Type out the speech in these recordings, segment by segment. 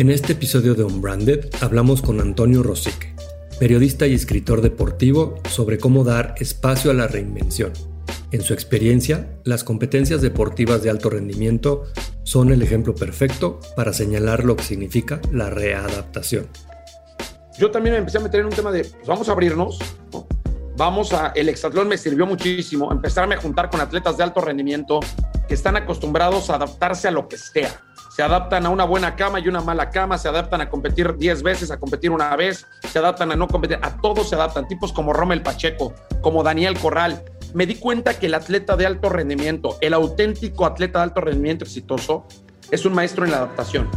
En este episodio de Unbranded hablamos con Antonio Rosique, periodista y escritor deportivo, sobre cómo dar espacio a la reinvención. En su experiencia, las competencias deportivas de alto rendimiento son el ejemplo perfecto para señalar lo que significa la readaptación. Yo también me empecé a meter en un tema de, pues, vamos a abrirnos, vamos a, el exatlón me sirvió muchísimo, empezarme a juntar con atletas de alto rendimiento que están acostumbrados a adaptarse a lo que sea se adaptan a una buena cama y una mala cama, se adaptan a competir 10 veces, a competir una vez, se adaptan a no competir, a todos se adaptan, tipos como Rommel Pacheco, como Daniel Corral. Me di cuenta que el atleta de alto rendimiento, el auténtico atleta de alto rendimiento exitoso, es un maestro en la adaptación.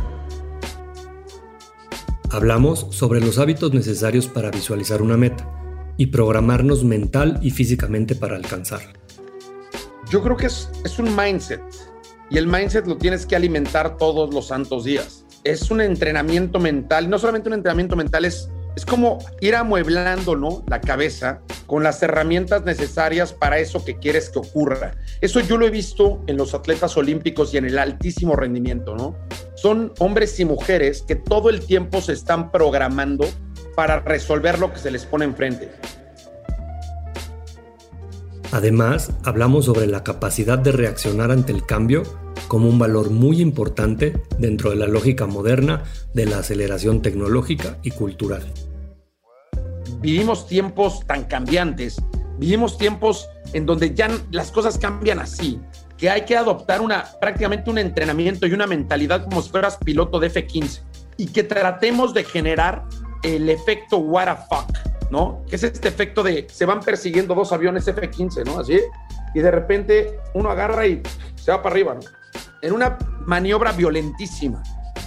Hablamos sobre los hábitos necesarios para visualizar una meta y programarnos mental y físicamente para alcanzarla. Yo creo que es, es un mindset y el mindset lo tienes que alimentar todos los santos días. Es un entrenamiento mental, no solamente un entrenamiento mental, es, es como ir amueblando ¿no? la cabeza con las herramientas necesarias para eso que quieres que ocurra. Eso yo lo he visto en los atletas olímpicos y en el altísimo rendimiento, ¿no? Son hombres y mujeres que todo el tiempo se están programando para resolver lo que se les pone enfrente. Además, hablamos sobre la capacidad de reaccionar ante el cambio como un valor muy importante dentro de la lógica moderna de la aceleración tecnológica y cultural. Vivimos tiempos tan cambiantes, vivimos tiempos en donde ya las cosas cambian así, que hay que adoptar una, prácticamente un entrenamiento y una mentalidad como si fueras piloto de F-15 y que tratemos de generar el efecto what the fuck, ¿no? Que es este efecto de se van persiguiendo dos aviones F-15, ¿no? Así, y de repente uno agarra y se va para arriba, ¿no? en una maniobra violentísima.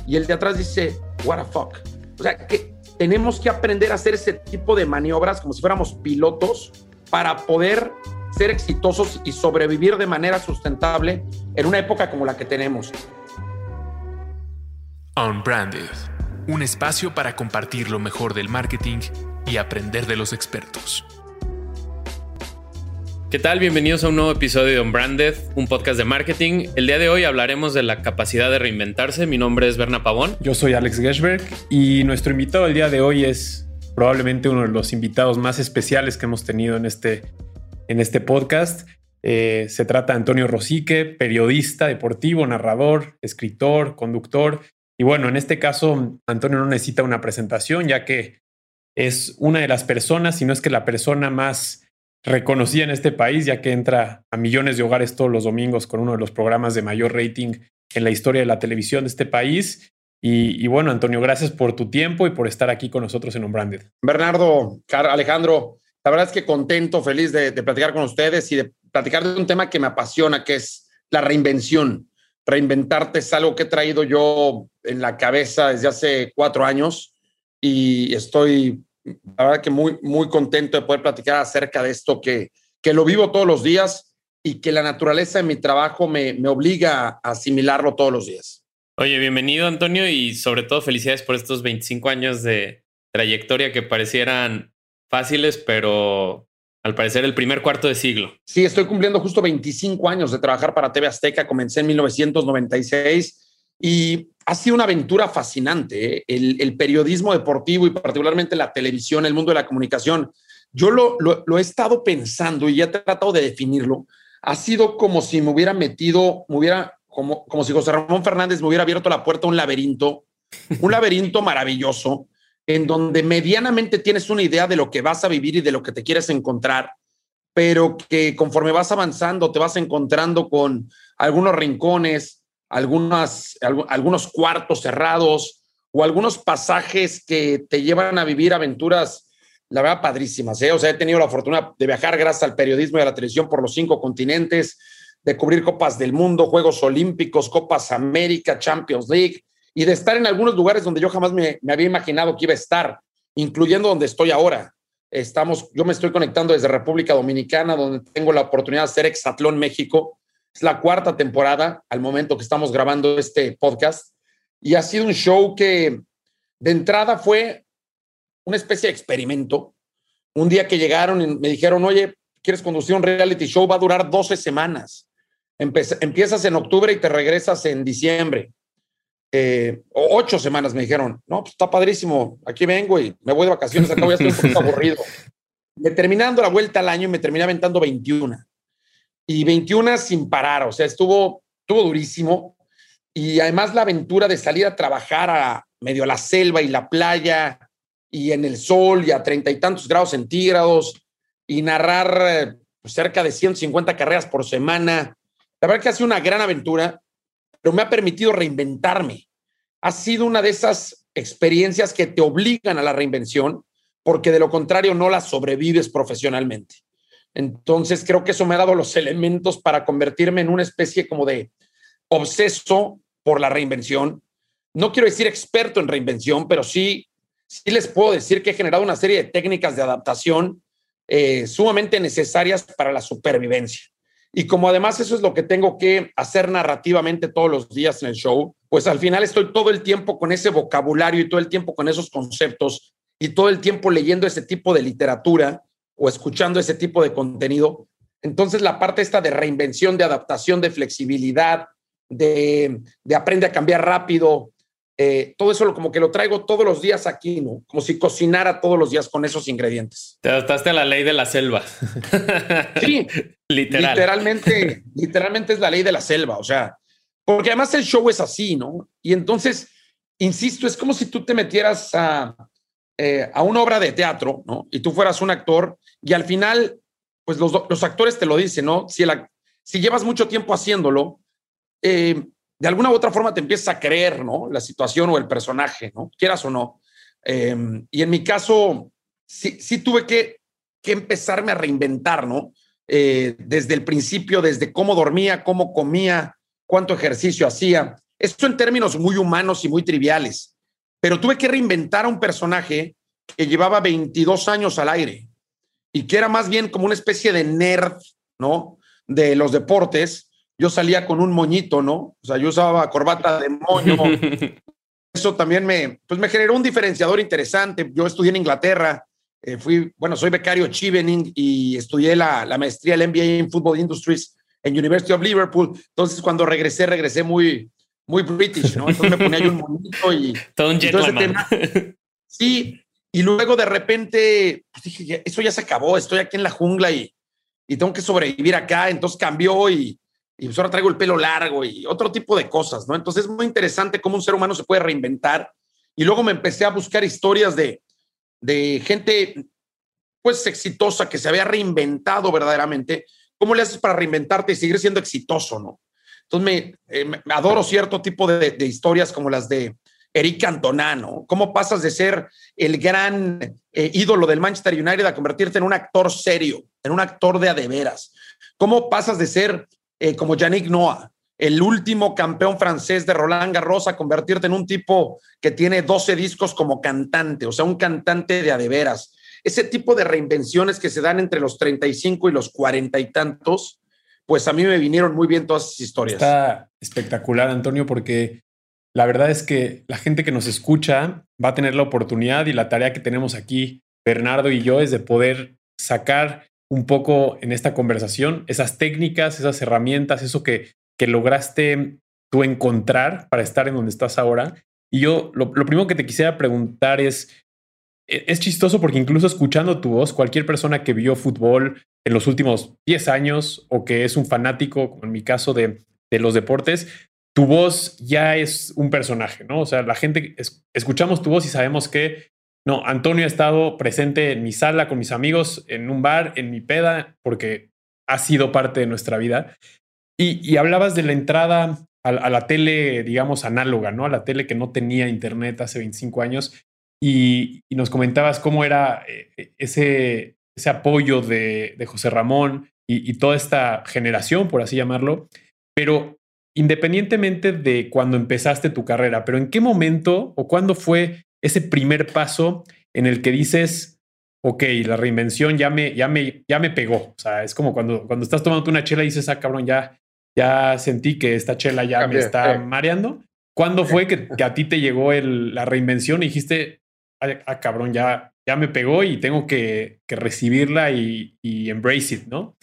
Y el de atrás dice, what the fuck. O sea, que tenemos que aprender a hacer ese tipo de maniobras como si fuéramos pilotos para poder ser exitosos y sobrevivir de manera sustentable en una época como la que tenemos. Unbranded, un espacio para compartir lo mejor del marketing y aprender de los expertos. ¿Qué tal? Bienvenidos a un nuevo episodio de Unbranded, un podcast de marketing. El día de hoy hablaremos de la capacidad de reinventarse. Mi nombre es Berna Pavón. Yo soy Alex Gershberg y nuestro invitado el día de hoy es probablemente uno de los invitados más especiales que hemos tenido en este, en este podcast. Eh, se trata de Antonio Rosique, periodista deportivo, narrador, escritor, conductor. Y bueno, en este caso, Antonio no necesita una presentación, ya que es una de las personas, si no es que la persona más reconocida en este país, ya que entra a millones de hogares todos los domingos con uno de los programas de mayor rating en la historia de la televisión de este país. Y, bueno, Antonio, gracias por tu tiempo y por estar aquí con nosotros en Unbranded. Bernardo, Alejandro, la verdad es que contento, feliz de, de platicar con ustedes y de platicar de un tema que me apasiona, que es la reinvención. Reinventarte es algo que he traído yo en la cabeza desde hace cuatro años y estoy la verdad que muy, muy contento de poder platicar acerca de esto que, que lo vivo todos los días y que la naturaleza de mi trabajo me, me obliga a asimilarlo todos los días. Oye, bienvenido Antonio y sobre todo felicidades por estos 25 años de trayectoria que parecieran fáciles, pero al parecer el primer cuarto de siglo. Sí, estoy cumpliendo justo 25 años de trabajar para TV Azteca, comencé en 1996 y ha sido una aventura fascinante. ¿eh? El, periodismo deportivo y particularmente la televisión, el mundo de la comunicación, yo lo, he estado pensando y he tratado de definirlo. Ha sido como si me hubiera metido, me hubiera, como, como si José Ramón Fernández me hubiera abierto la puerta a un laberinto, un laberinto maravilloso, en donde medianamente tienes una idea de lo que vas a vivir y de lo que te quieres encontrar, pero que conforme vas avanzando te vas encontrando con algunos rincones, algunas, algunos cuartos cerrados o algunos pasajes que te llevan a vivir aventuras, la verdad, padrísimas. ¿eh? O sea, he tenido la fortuna de viajar gracias al periodismo y a la televisión por los cinco continentes, de cubrir Copas del Mundo, Juegos Olímpicos, Copas América, Champions League, y de estar en algunos lugares donde yo jamás me, me había imaginado que iba a estar, incluyendo donde estoy ahora. Estamos, yo me estoy conectando desde República Dominicana, donde tengo la oportunidad de ser exatlón México es la cuarta temporada al momento que estamos grabando este podcast y ha sido un show que de entrada fue una especie de experimento. Un día que llegaron y me dijeron, oye, ¿quieres conducir un reality show? Va a durar 12 semanas. empiezas en octubre y te regresas en diciembre. eh, ocho semanas me dijeron, no, pues está padrísimo, aquí vengo y me voy de vacaciones, acá voy a estar un aburrido. Me terminando la vuelta al año y me terminé aventando 21. Y 21 sin parar, o sea, estuvo, estuvo durísimo. Y además la aventura de salir a trabajar a medio la selva y la playa y en el sol y a treinta y tantos grados centígrados y narrar eh, cerca de 150 carreras por semana. La verdad que ha sido una gran aventura, pero me ha permitido reinventarme. Ha sido una de esas experiencias que te obligan a la reinvención, porque de lo contrario no la sobrevives profesionalmente. Entonces creo que eso me ha dado los elementos para convertirme en una especie como de obseso por la reinvención. No quiero decir experto en reinvención, pero sí, sí les puedo decir que he generado una serie de técnicas de adaptación eh, sumamente necesarias para la supervivencia. Y como además eso es lo que tengo que hacer narrativamente todos los días en el show, pues al final estoy todo el tiempo con ese vocabulario y todo el tiempo con esos conceptos y todo el tiempo leyendo ese tipo de literatura o escuchando ese tipo de contenido. Entonces la parte esta de reinvención, de adaptación, de flexibilidad, de, de aprende a cambiar rápido, eh, todo eso lo, como que lo traigo todos los días aquí, ¿no? Como si cocinara todos los días con esos ingredientes. Te adaptaste a la ley de la selva. Sí, literalmente, literalmente es la ley de la selva, o sea, porque además el show es así, ¿no? Y entonces, insisto, es como si tú te metieras a, eh, a una obra de teatro, ¿no? Y tú fueras un actor y al final, pues los, los actores te lo dicen, ¿no? Si, si llevas mucho tiempo haciéndolo, eh, de alguna u otra forma te empiezas a creer, ¿no? La situación o el personaje, ¿no? Quieras o no. Em, y en mi caso, sí, sí tuve que, que, empezarme a reinventar, ¿no? Eh, desde el principio, desde cómo dormía, cómo comía, cuánto ejercicio hacía. Esto en términos muy humanos y muy triviales. Pero tuve que reinventar a un personaje que llevaba 22 años al aire y que era más bien como una especie de nerd, ¿no? De los deportes yo salía con un moñito, ¿no? O sea, yo usaba corbata de moño. Eso también me, pues me generó un diferenciador interesante. Yo estudié en Inglaterra, eh, fui, bueno, soy becario Chevening y estudié la, la maestría del MBA en Football Industries en University of Liverpool. Entonces, cuando regresé, regresé muy, muy british, ¿no? Entonces me ponía yo un moñito y... Todo un tema. Sí, y luego de repente, pues dije, eso ya se acabó, estoy aquí en la jungla y, y tengo que sobrevivir acá. Entonces cambió y y pues ahora traigo el pelo largo y otro tipo de cosas, ¿no? Entonces es muy interesante cómo un ser humano se puede reinventar. Y luego me empecé a buscar historias de, de gente, pues, exitosa que se había reinventado verdaderamente. ¿Cómo le haces para reinventarte y seguir siendo exitoso, no? Entonces me, eh, adoro cierto tipo de, historias como las de Eric Cantona, ¿no? ¿Cómo pasas de ser el gran eh, ídolo del Manchester United a convertirte en un actor serio, en un actor de adeveras? ¿Cómo pasas de ser eh, como Yannick Noah, el último campeón francés de Roland Garros, a convertirte en un tipo que tiene 12 discos como cantante, o sea, un cantante de adeveras. Ese tipo de reinvenciones que se dan entre los 35 y los 40 y tantos, pues a mí me vinieron muy bien todas esas historias. Está espectacular, Antonio, porque la verdad es que la gente que nos escucha va a tener la oportunidad y la tarea que tenemos aquí, Bernardo y yo, es de poder sacar un poco en esta conversación, esas técnicas, esas herramientas, eso que, que lograste tú encontrar para estar en donde estás ahora. Y yo lo, primero que te quisiera preguntar es, es chistoso porque incluso escuchando tu voz, cualquier persona que vio fútbol en los últimos 10 años o que es un fanático, como en mi caso, de, de los deportes, tu voz ya es un personaje, ¿no? O sea, la gente, escuchamos tu voz y sabemos que no, Antonio ha estado presente en mi sala con mis amigos, en un bar, en mi peda, porque ha sido parte de nuestra vida. Y, hablabas de la entrada a, la tele, digamos, análoga, ¿no? A la tele que no tenía internet hace 25 años. Y, nos comentabas cómo era eh, ese, ese apoyo de, José Ramón y, y toda esta generación, por así llamarlo. Pero independientemente de cuando empezaste tu carrera, pero ¿en qué momento o cuándo fue ese primer paso en el que dices, ok, la reinvención ya me, ya me, ya me pegó. O sea, es como cuando, cuando estás tomando una chela y dices, ah, cabrón, ya, ya sentí que esta chela ya me está mareando. ¿Cuándo fue que, a ti te llegó el, la reinvención y dijiste, ah, cabrón, ya, ya me pegó y tengo que, que recibirla y, y, embrace it, ¿no?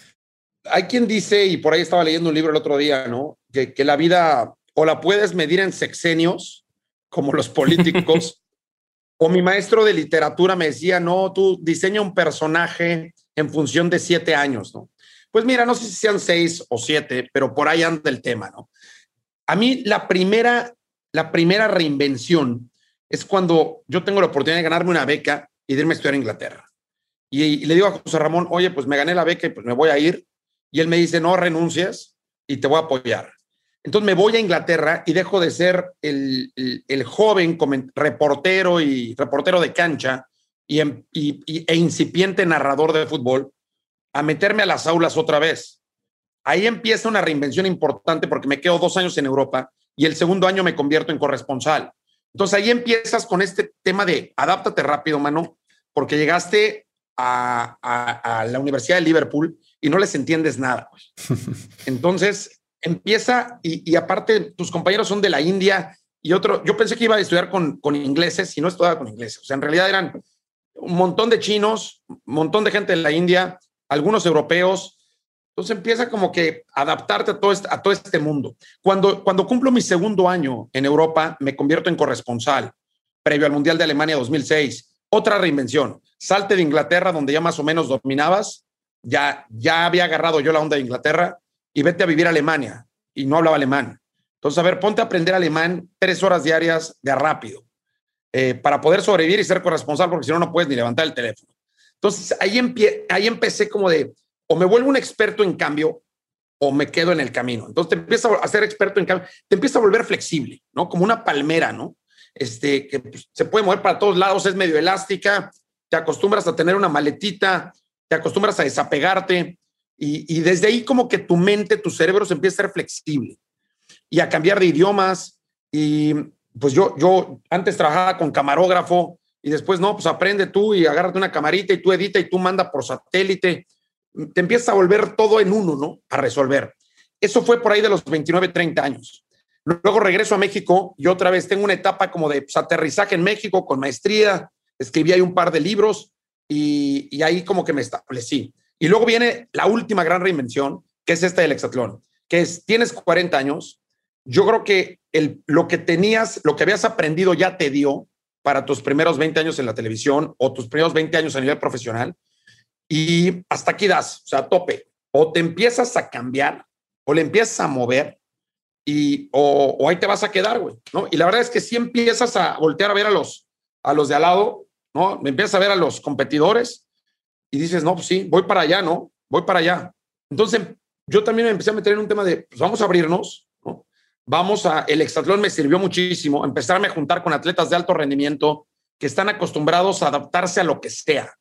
Hay quien dice, y por ahí estaba leyendo un libro el otro día, ¿no? Que, que la vida o la puedes medir en sexenios como los políticos. o mi maestro de literatura me decía, no, tú diseña un personaje en función de siete años, ¿no? Pues mira, no sé si sean seis o siete, pero por ahí anda el tema, ¿no? A mí la primera, la primera reinvención es cuando yo tengo la oportunidad de ganarme una beca y de irme a estudiar a Inglaterra. Y, le digo a José Ramón, oye, pues me gané la beca y pues me voy a ir. Y él me dice, no renuncias y te voy a apoyar. Entonces me voy a Inglaterra y dejo de ser el, el, joven reportero y reportero de cancha y, y, e incipiente narrador de fútbol a meterme a las aulas otra vez. Ahí empieza una reinvención importante porque me quedo dos años en Europa y el segundo año me convierto en corresponsal. Entonces ahí empiezas con este tema de adáptate rápido, mano, porque llegaste a, la Universidad de Liverpool y no les entiendes nada. Entonces empieza y, aparte tus compañeros son de la India y otro, yo pensé que iba a estudiar con, con ingleses y no estudiaba con ingleses. O sea, en realidad eran un montón de chinos, un montón de gente de la India, algunos europeos. Entonces empieza como que adaptarte a todo este, mundo. Cuando, cuando cumplo mi segundo año en Europa, me convierto en corresponsal, previo al Mundial de Alemania 2006 otra reinvención. Salte de Inglaterra, donde ya más o menos dominabas, ya, ya había agarrado yo la onda de Inglaterra y vete a vivir a Alemania. Y no hablaba alemán. Entonces, a ver, ponte a aprender alemán tres horas diarias de rápido eh, para poder sobrevivir y ser corresponsal, porque si no, no puedes ni levantar el teléfono. Entonces, ahí, ahí empecé como de, o me vuelvo un experto en cambio, o me quedo en el camino. Entonces, te empiezas a ser experto en cambio, te empieza a volver flexible, ¿no? Como una palmera, ¿no? este, que pues, se puede mover para todos lados, es medio elástica, te acostumbras a tener una maletita, te acostumbras a desapegarte y, desde ahí como que tu mente, tu cerebro se empieza a ser flexible y a cambiar de idiomas. Y pues yo, yo antes trabajaba con camarógrafo y después no, pues aprende tú y agárrate una camarita y tú edita y tú manda por satélite. Te empieza a volver todo en uno, ¿no? A resolver. Eso fue por ahí de los 29, 30 años. Luego regreso a México y otra vez tengo una etapa como de pues, aterrizaje en México con maestría. Escribí ahí un par de libros y, ahí como que me establecí. Y luego viene la última gran reinvención, que es esta del hexatlón, que es, tienes 40 años, yo creo que el, lo que tenías, lo que habías aprendido ya te dio para tus primeros 20 años en la televisión o tus primeros 20 años a nivel profesional y hasta aquí das, o sea, tope. O te empiezas a cambiar o le empiezas a mover y o, ahí te vas a quedar, güey, ¿no? Y la verdad es que si empiezas a voltear a ver a los, a los de al lado, ¿no? Me empiezas a ver a los competidores y dices, no, pues sí, voy para allá, ¿no? Voy para allá. Entonces, yo también me empecé a meter en un tema de, pues vamos a abrirnos, ¿no? Vamos a, el exatlón me sirvió muchísimo, empezarme a juntar con atletas de alto rendimiento que están acostumbrados a adaptarse a lo que sea.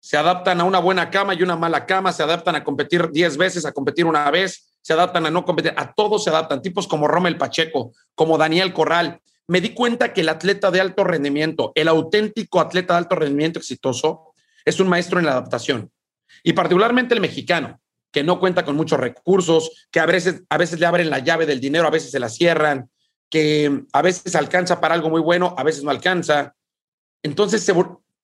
Se adaptan a una buena cama y una mala cama, se adaptan a competir 10 veces, a competir una vez, se adaptan a no competir, a todos se adaptan, tipos como Rommel Pacheco, como Daniel Corral. Me di cuenta que el atleta de alto rendimiento, el auténtico atleta de alto rendimiento exitoso, es un maestro en la adaptación. Y particularmente el mexicano, que no cuenta con muchos recursos, que a veces, a veces le abren la llave del dinero, a veces se la cierran, que a veces alcanza para algo muy bueno, a veces no alcanza. Entonces, se,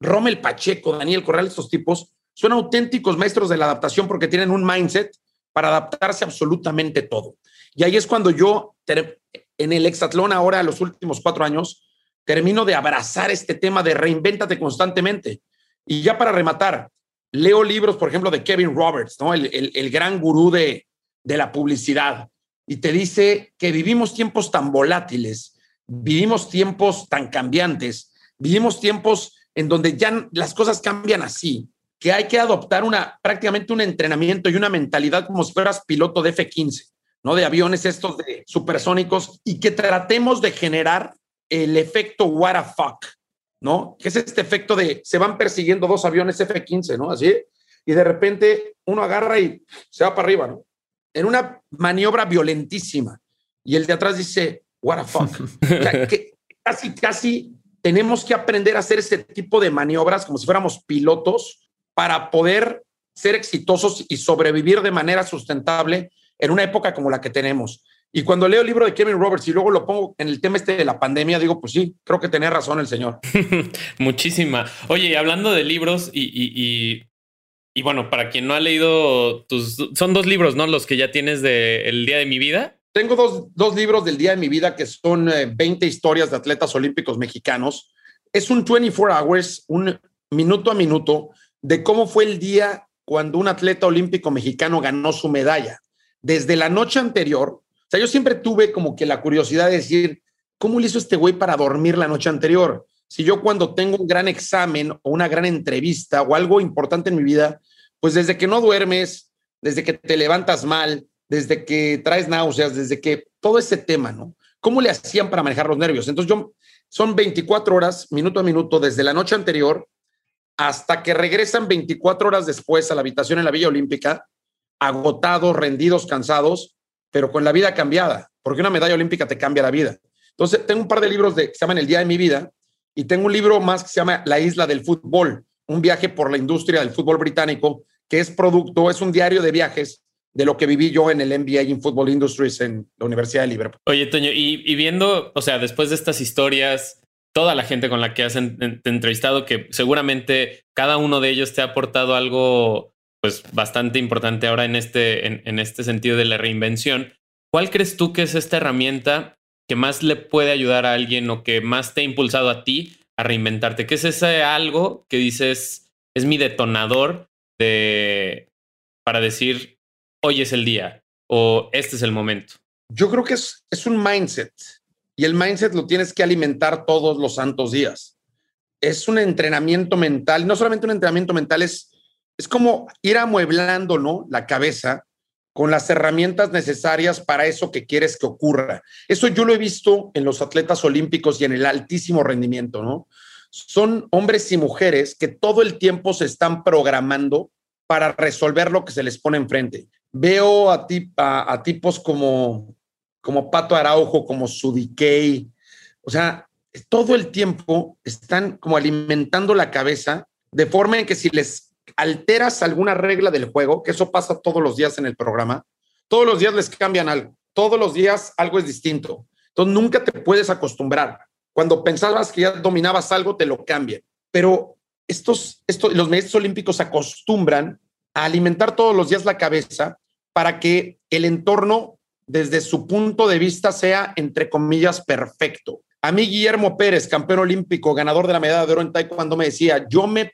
Rommel Pacheco, Daniel Corral, estos tipos son auténticos maestros de la adaptación porque tienen un mindset para adaptarse absolutamente todo. Y ahí es cuando yo, en el hexatlón ahora, los últimos cuatro años, termino de abrazar este tema de reinvéntate constantemente. Y ya para rematar, leo libros, por ejemplo, de Kevin Roberts, ¿no? el, gran gurú de, de la publicidad, y te dice que vivimos tiempos tan volátiles, vivimos tiempos tan cambiantes, vivimos tiempos en donde ya las cosas cambian así, que hay que adoptar una, prácticamente un entrenamiento y una mentalidad como si fueras piloto de F-15, ¿no? De aviones estos de supersónicos y que tratemos de generar el efecto what a fuck, ¿no? Que es este efecto de se van persiguiendo dos aviones F-15, ¿no? Así, y de repente uno agarra y se va para arriba, ¿no? En una maniobra violentísima. Y el de atrás dice, what a fuck. casi, casi tenemos que aprender a hacer ese tipo de maniobras como si fuéramos pilotos para poder ser exitosos y sobrevivir de manera sustentable en una época como la que tenemos. Y cuando leo el libro de Kevin Roberts y luego lo pongo en el tema este de la pandemia, digo, pues sí, creo que tenía razón el señor. Muchísima. Oye, hablando de libros y, y, y, bueno, para quien no ha leído tus, son dos libros, ¿no? Los que ya tienes de El Día de mi Vida. Tengo dos, dos, libros del día de mi vida que son 20 eh, historias de atletas olímpicos mexicanos. Es un 24 hours, un minuto a minuto, de cómo fue el día cuando un atleta olímpico mexicano ganó su medalla. Desde la noche anterior, o sea, yo siempre tuve como que la curiosidad de decir, ¿cómo le hizo este güey para dormir la noche anterior? Si yo cuando tengo un gran examen o una gran entrevista o algo importante en mi vida, pues desde que no duermes, desde que te levantas mal, desde que traes náuseas, desde que todo ese tema, ¿no? ¿Cómo le hacían para manejar los nervios? Entonces yo, son 24 horas, minuto a minuto, desde la noche anterior hasta que regresan 24 horas después a la habitación en la Villa Olímpica, agotados, rendidos, cansados, pero con la vida cambiada, porque una medalla olímpica te cambia la vida. Entonces, tengo un par de libros de, que se llaman El Día de mi Vida y tengo un libro más que se llama La Isla del Fútbol, un viaje por la industria del fútbol británico, que es producto, es un diario de viajes de lo que viví yo en el MBA en Football Industries en la Universidad de Liverpool. Oye, Toño, y, viendo, o sea, después de estas historias, toda la gente con la que has entrevistado, que seguramente cada uno de ellos te ha aportado algo pues bastante importante ahora en este, en, este sentido de la reinvención. ¿Cuál crees tú que es esta herramienta que más le puede ayudar a alguien o que más te ha impulsado a ti a reinventarte? ¿Qué es ese algo que dices es mi detonador de para decir hoy es el día o este es el momento? Yo creo que es, es un mindset. Y el mindset lo tienes que alimentar todos los santos días. Es un entrenamiento mental, no solamente un entrenamiento mental, es, es como ir amueblando ¿no? la cabeza con las herramientas necesarias para eso que quieres que ocurra. Eso yo lo he visto en los atletas olímpicos y en el altísimo rendimiento, ¿no? Son hombres y mujeres que todo el tiempo se están programando para resolver lo que se les pone enfrente. Veo a, a tipos como como Pato Araujo, como Sudikey. O sea, todo el tiempo están como alimentando la cabeza de forma en que si les alteras alguna regla del juego, que eso pasa todos los días en el programa, todos los días les cambian algo, todos los días algo es distinto. Entonces nunca te puedes acostumbrar. Cuando pensabas que ya dominabas algo, te lo cambian. Pero estos, estos, los maestros olímpicos acostumbran a alimentar todos los días la cabeza para que el entorno desde su punto de vista sea, entre comillas, perfecto. A mí Guillermo Pérez, campeón olímpico, ganador de la medalla de oro en taekwondo, me decía, yo me,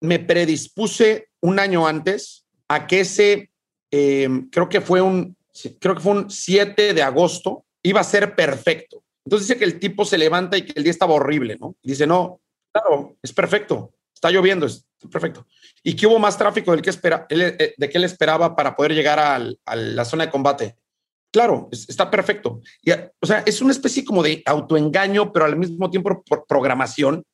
me predispuse un año antes a que ese, eh, creo que fue un, creo que fue un 7 de agosto, iba a ser perfecto. Entonces dice que el tipo se levanta y que el día estaba horrible, ¿no? dice, no, claro, es perfecto, está lloviendo, es perfecto. Y que hubo más tráfico del que espera, eh, de que él esperaba para poder llegar a la zona de combate. Claro, está perfecto. O sea, es una especie como de autoengaño, pero al mismo tiempo por programación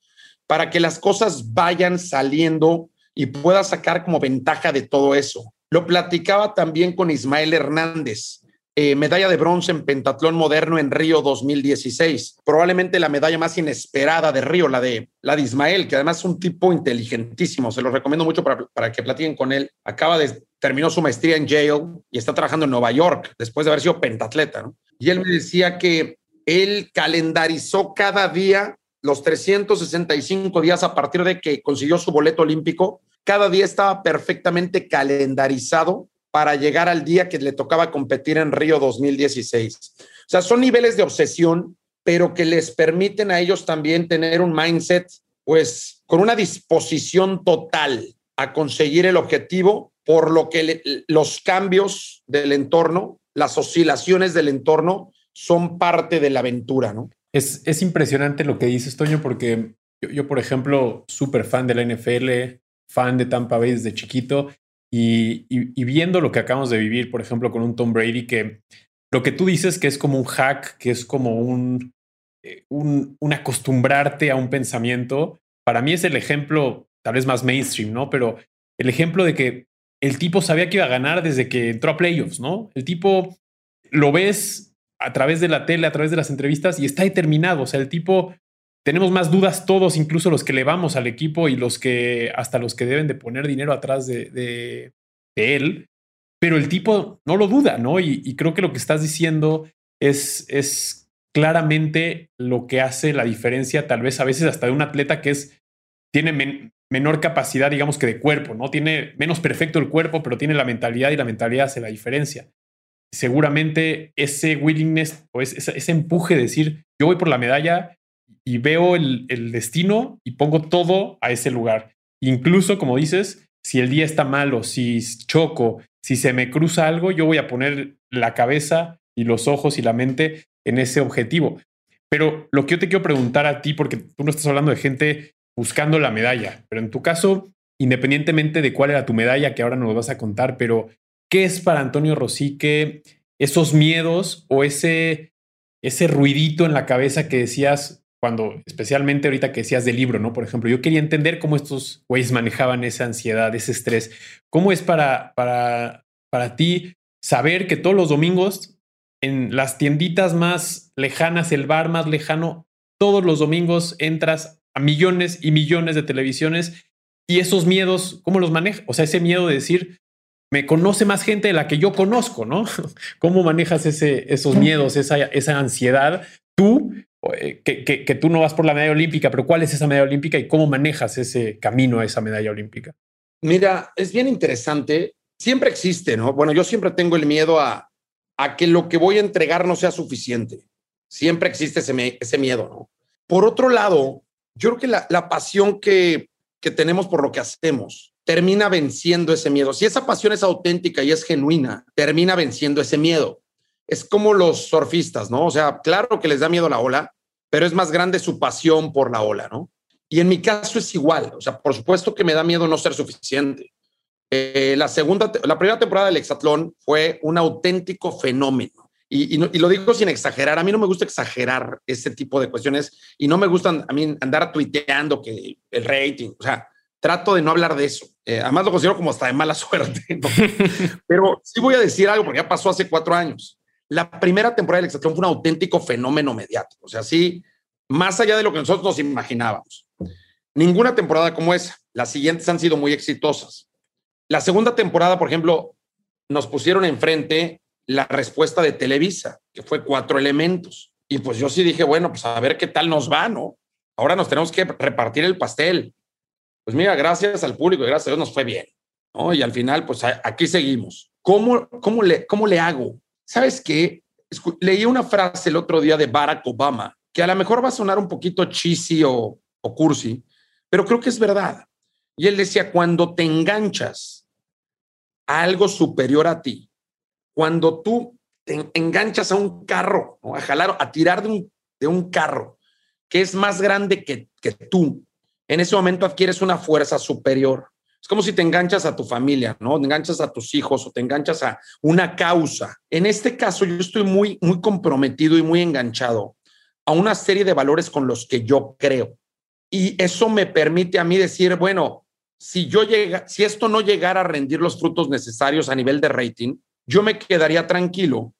para que las cosas vayan saliendo y pueda sacar como ventaja de todo eso. Lo platicaba también con Ismael Hernández, eh, medalla de bronce en pentatlón moderno en Río 2016. Probablemente la medalla más inesperada de Río, la de, la de Ismael, que además es un tipo inteligentísimo. Se lo recomiendo mucho para, para que platiquen con él. Acaba de, terminó su maestría en Yale y está trabajando en Nueva York después de haber sido pentatleta. Y él me decía que él calendarizó cada día los 365 días a partir de que consiguió su boleto olímpico. Cada día estaba perfectamente calendarizado para llegar al día que le tocaba competir en Río 2016. O sea, son niveles de obsesión, pero que les permiten a ellos también tener un mindset, pues, con una disposición total a conseguir el objetivo, por lo que los cambios del entorno, las oscilaciones del entorno, son parte de la aventura, ¿no? Es, es impresionante lo que dices, Toño, porque yo, yo por ejemplo, súper fan de la NFL, fan de Tampa Bay desde chiquito, y, viendo lo que acabamos de vivir, por ejemplo, con un Tom Brady, que lo que tú dices que es como un hack, que es como un, eh, un, acostumbrarte a un pensamiento, para mí es el ejemplo tal vez más mainstream, ¿no? Pero el ejemplo de que el tipo sabía que iba a ganar desde que entró a playoffs, ¿no? El tipo lo ves a través de la tele, a través de las entrevistas y está determinado. O sea, el tipo tenemos más dudas todos, incluso los que le vamos al equipo y los que hasta los que deben de poner dinero atrás de, él. Pero el tipo no lo duda, ¿no? Y, creo que lo que estás diciendo es, es claramente lo que hace la diferencia, tal vez a veces hasta de un atleta que es, tiene menor capacidad, digamos que de cuerpo, ¿no? Tiene menos perfecto el cuerpo, pero tiene la mentalidad y la mentalidad hace la diferencia. seguramente ese willingness o ese, ese, empuje de decir, yo voy por la medalla y veo el, el, destino y pongo todo a ese lugar. Incluso, como dices, si el día está malo, si choco, si se me cruza algo, yo voy a poner la cabeza y los ojos y la mente en ese objetivo. Pero lo que yo te quiero preguntar a ti, porque tú no estás hablando de gente buscando la medalla, pero en tu caso, independientemente de cuál era tu medalla, que ahora nos vas a contar, pero ¿qué es para Antonio Rosique esos miedos o ese, ese ruidito en la cabeza que decías cuando, especialmente ahorita que decías del libro, ¿no? Por ejemplo, yo quería entender cómo estos güeyes manejaban esa ansiedad, ese estrés. ¿Cómo es para, para, para ti saber que todos los domingos en las tienditas más lejanas, el bar más lejano, todos los domingos entras a millones y millones de televisiones y esos miedos, ¿cómo los manejas? O sea, ese miedo de decir, me conoce más gente de la que yo conozco, ¿no? ¿Cómo manejas ese, esos miedos, esa, esa ansiedad? Tú, que, que, tú no vas por la medalla olímpica, pero ¿cuál es esa medalla olímpica y cómo manejas ese camino a esa medalla olímpica? Mira, es bien interesante. Siempre existe, ¿no? Bueno, yo siempre tengo el miedo a, que lo que voy a entregar no sea suficiente. Siempre existe ese, miedo, ¿no? Por otro lado, yo creo que la, pasión que tenemos por lo que hacemos termina venciendo ese miedo. Si esa pasión es auténtica y es genuina, termina venciendo ese miedo. Es como los surfistas, ¿no? O sea, claro que les da miedo la ola, pero es más grande su pasión por la ola, ¿no? Y en mi caso es igual. O sea, por supuesto que me da miedo no ser suficiente. Eh, la segunda, la primera temporada del Hexatlón fue un auténtico fenómeno. Y, lo digo sin exagerar. A mí no me gusta exagerar ese tipo de cuestiones y no me gustan a mí andar tuiteando que el rating, o sea, trato de no hablar de eso. Eh, además lo considero como hasta de mala suerte. Pero sí voy a decir algo porque ya pasó hace cuatro años. La primera temporada del Hexatlón fue un auténtico fenómeno mediático. O sea, sí, más allá de lo que nosotros nos imaginábamos. Ninguna temporada como esa. Las siguientes han sido muy exitosas. La segunda temporada, por ejemplo, nos pusieron enfrente la respuesta de Televisa, que fue cuatro elementos. Y pues yo sí dije, bueno, pues a ver qué tal nos va, ¿no? Ahora nos tenemos que repartir el pastel. Pues mira, gracias al público, gracias a Dios nos fue bien. Y al final, pues aquí seguimos. ¿Cómo, cómo, le, cómo le hago? ¿Sabes qué? Leí una frase el otro día de Barack Obama, que a lo mejor va a sonar un poquito cheesy o, o cursi, pero creo que es verdad. Y él decía, cuando te enganchas algo superior a ti. Cuando tú te enganchas a un carro, a jalar, a tirar de un, de un carro que es más grande que, que tú, en ese momento adquieres una fuerza superior. Es como si te enganchas a tu familia, ¿no? Te enganchas a tus hijos o te enganchas a una causa. En este caso, yo estoy muy, muy comprometido y muy enganchado a una serie de valores con los que yo creo. Y eso me permite a mí decir, bueno, si yo llega, si esto no llegara a rendir los frutos necesarios a nivel de rating, yo me quedaría tranquilo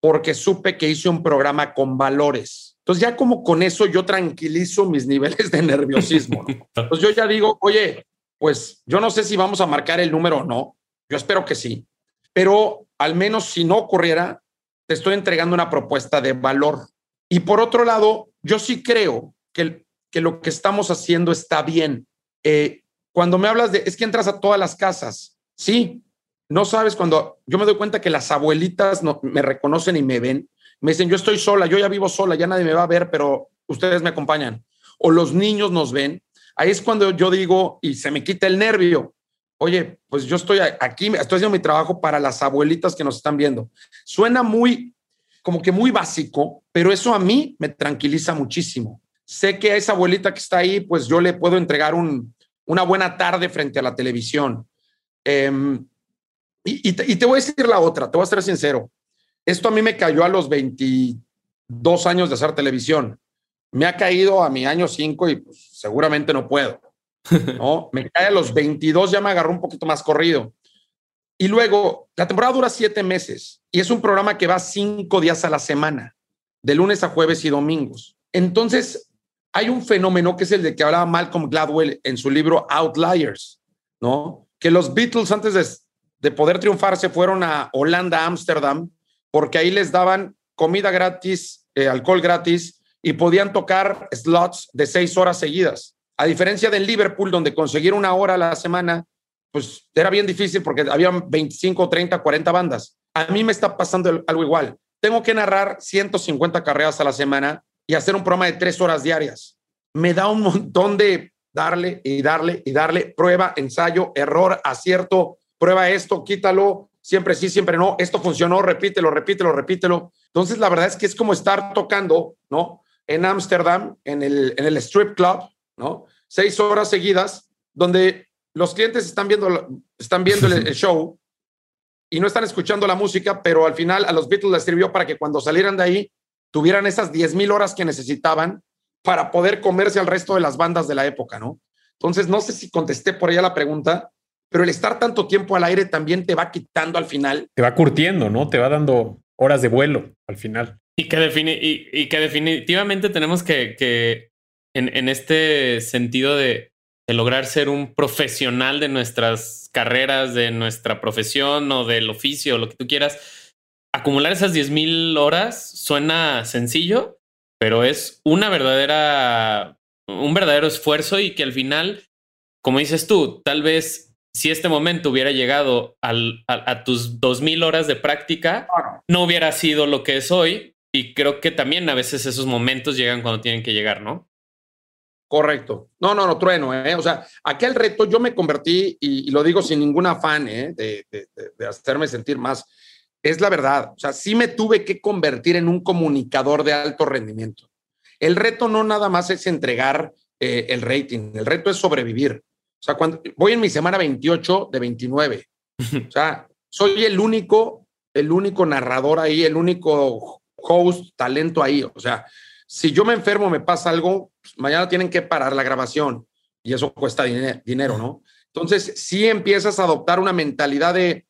porque supe que hice un programa con valores. Entonces ya como con eso yo tranquilizo mis niveles de nerviosismo. ¿no? Entonces yo ya digo, oye, pues yo no sé si vamos a marcar el número o no. Yo espero que sí. Pero al menos si no ocurriera, te estoy entregando una propuesta de valor. Y por otro lado, yo sí creo que, que lo que estamos haciendo está bien. Eh, cuando me hablas de, es que entras a todas las casas, sí, no sabes cuando yo me doy cuenta que las abuelitas no, me reconocen y me ven, me dicen, yo estoy sola, yo ya vivo sola, ya nadie me va a ver, pero ustedes me acompañan. O los niños nos ven. Ahí es cuando yo digo, y se me quita el nervio, oye, pues yo estoy aquí, estoy haciendo mi trabajo para las abuelitas que nos están viendo. Suena muy, como que muy básico, pero eso a mí me tranquiliza muchísimo. Sé que a esa abuelita que está ahí, pues yo le puedo entregar un, una buena tarde frente a la televisión. Y, y, te, y, te, voy a decir la otra, te voy a ser sincero. Esto a mí me cayó a los 22 años de hacer televisión. Me ha caído a mi año 5 y pues, seguramente no puedo. ¿no? me cae a los 22, ya me agarró un poquito más corrido. Y luego, la temporada dura siete meses y es un programa que va cinco días a la semana, de lunes a jueves y domingos. Entonces, hay un fenómeno que es el de que hablaba Malcolm Gladwell en su libro Outliers, ¿no? Que los Beatles antes de, de poder triunfar se fueron a Holanda, Ámsterdam, porque ahí les daban comida gratis, eh, alcohol gratis y podían tocar slots de seis horas seguidas. A diferencia del Liverpool, donde conseguir una hora a la semana pues era bien difícil porque había 25, 30, 40 bandas. A mí me está pasando algo igual. Tengo que narrar 150 carreras a la semana y hacer un programa de tres horas diarias. Me da un montón de darle y darle y darle, prueba, ensayo, error, acierto, prueba esto, quítalo, siempre sí, siempre no, esto funcionó, repítelo, repítelo, repítelo. Entonces, la verdad es que es como estar tocando, ¿no? En Ámsterdam, en el, en el strip club, ¿no? Seis horas seguidas, donde los clientes están viendo, están viendo el, el show y no están escuchando la música, pero al final a los Beatles les sirvió para que cuando salieran de ahí tuvieran esas 10 mil horas que necesitaban para poder comerse al resto de las bandas de la época, ¿no? Entonces, no sé si contesté por allá la pregunta, pero el estar tanto tiempo al aire también te va quitando al final. Te va curtiendo, ¿no? Te va dando horas de vuelo al final. Y que, defini y, que definitivamente tenemos que, que en, en, este sentido de, de, lograr ser un profesional de nuestras carreras, de nuestra profesión o del oficio, lo que tú quieras, acumular esas 10.000 horas suena sencillo, pero es una verdadera, un verdadero esfuerzo y que al final, como dices tú, tal vez si este momento hubiera llegado al, a, a, tus 2000 horas de práctica, no hubiera sido lo que es hoy. Y creo que también a veces esos momentos llegan cuando tienen que llegar, ¿no? Correcto. No, no, no, trueno, ¿eh? O sea, aquel reto yo me convertí, y, y lo digo sin ningún afán, ¿eh? De, de, de, hacerme sentir más es la verdad. O sea, sí me tuve que convertir en un comunicador de alto rendimiento. El reto no nada más es entregar eh, el rating, el reto es sobrevivir. O sea, cuando voy en mi semana 28 de 29, o sea, soy el único, el único narrador ahí, el único host, talento ahí. O sea, si yo me enfermo, me pasa algo, pues mañana tienen que parar la grabación y eso cuesta dinero, ¿no? Entonces, sí empiezas a adoptar una mentalidad de,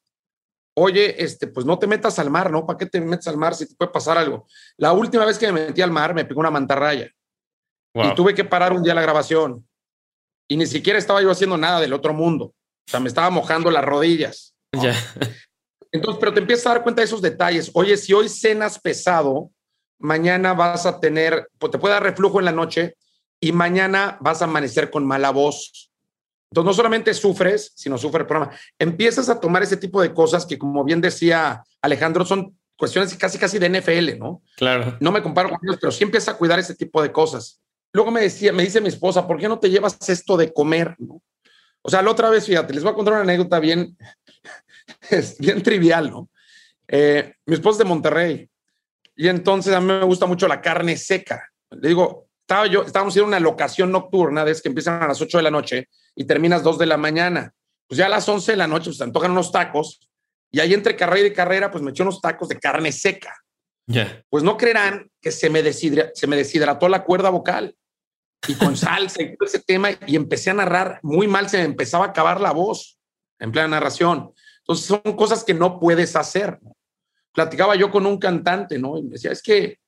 oye, este, pues no te metas al mar, ¿no? ¿Para qué te metes al mar si te puede pasar algo? La última vez que me metí al mar me pegó una mantarraya wow. y tuve que parar un día la grabación y ni siquiera estaba yo haciendo nada del otro mundo. O sea, me estaba mojando las rodillas. ¿no? Ya. Entonces, pero te empiezas a dar cuenta de esos detalles. Oye, si hoy cenas pesado, mañana vas a tener, pues te puede dar reflujo en la noche y mañana vas a amanecer con mala voz. Entonces, no solamente sufres, sino sufre el programa. Empiezas a tomar ese tipo de cosas que, como bien decía Alejandro, son cuestiones casi, casi de NFL, ¿no? Claro. No me comparo con ellos, pero sí empieza a cuidar ese tipo de cosas. Luego me decía, me dice mi esposa, ¿por qué no te llevas esto de comer? ¿no? O sea, la otra vez, fíjate, les voy a contar una anécdota bien, es bien trivial, ¿no? Eh, mi esposa es de Monterrey y entonces a mí me gusta mucho la carne seca. Le digo, estaba yo, estábamos en una locación nocturna, de que empiezan a las 8 de la noche y terminas 2 de la mañana. Pues ya a las 11 de la noche pues, se antojan unos tacos y ahí entre carrera y carrera, pues me eché unos tacos de carne seca. Yeah. Pues no creerán que se me, deshidra, se me deshidrató la cuerda vocal y con salsa y todo ese tema y empecé a narrar muy mal, se me empezaba a acabar la voz en plena narración. Entonces son cosas que no puedes hacer. ¿no? Platicaba yo con un cantante, ¿no? Y me decía, es que,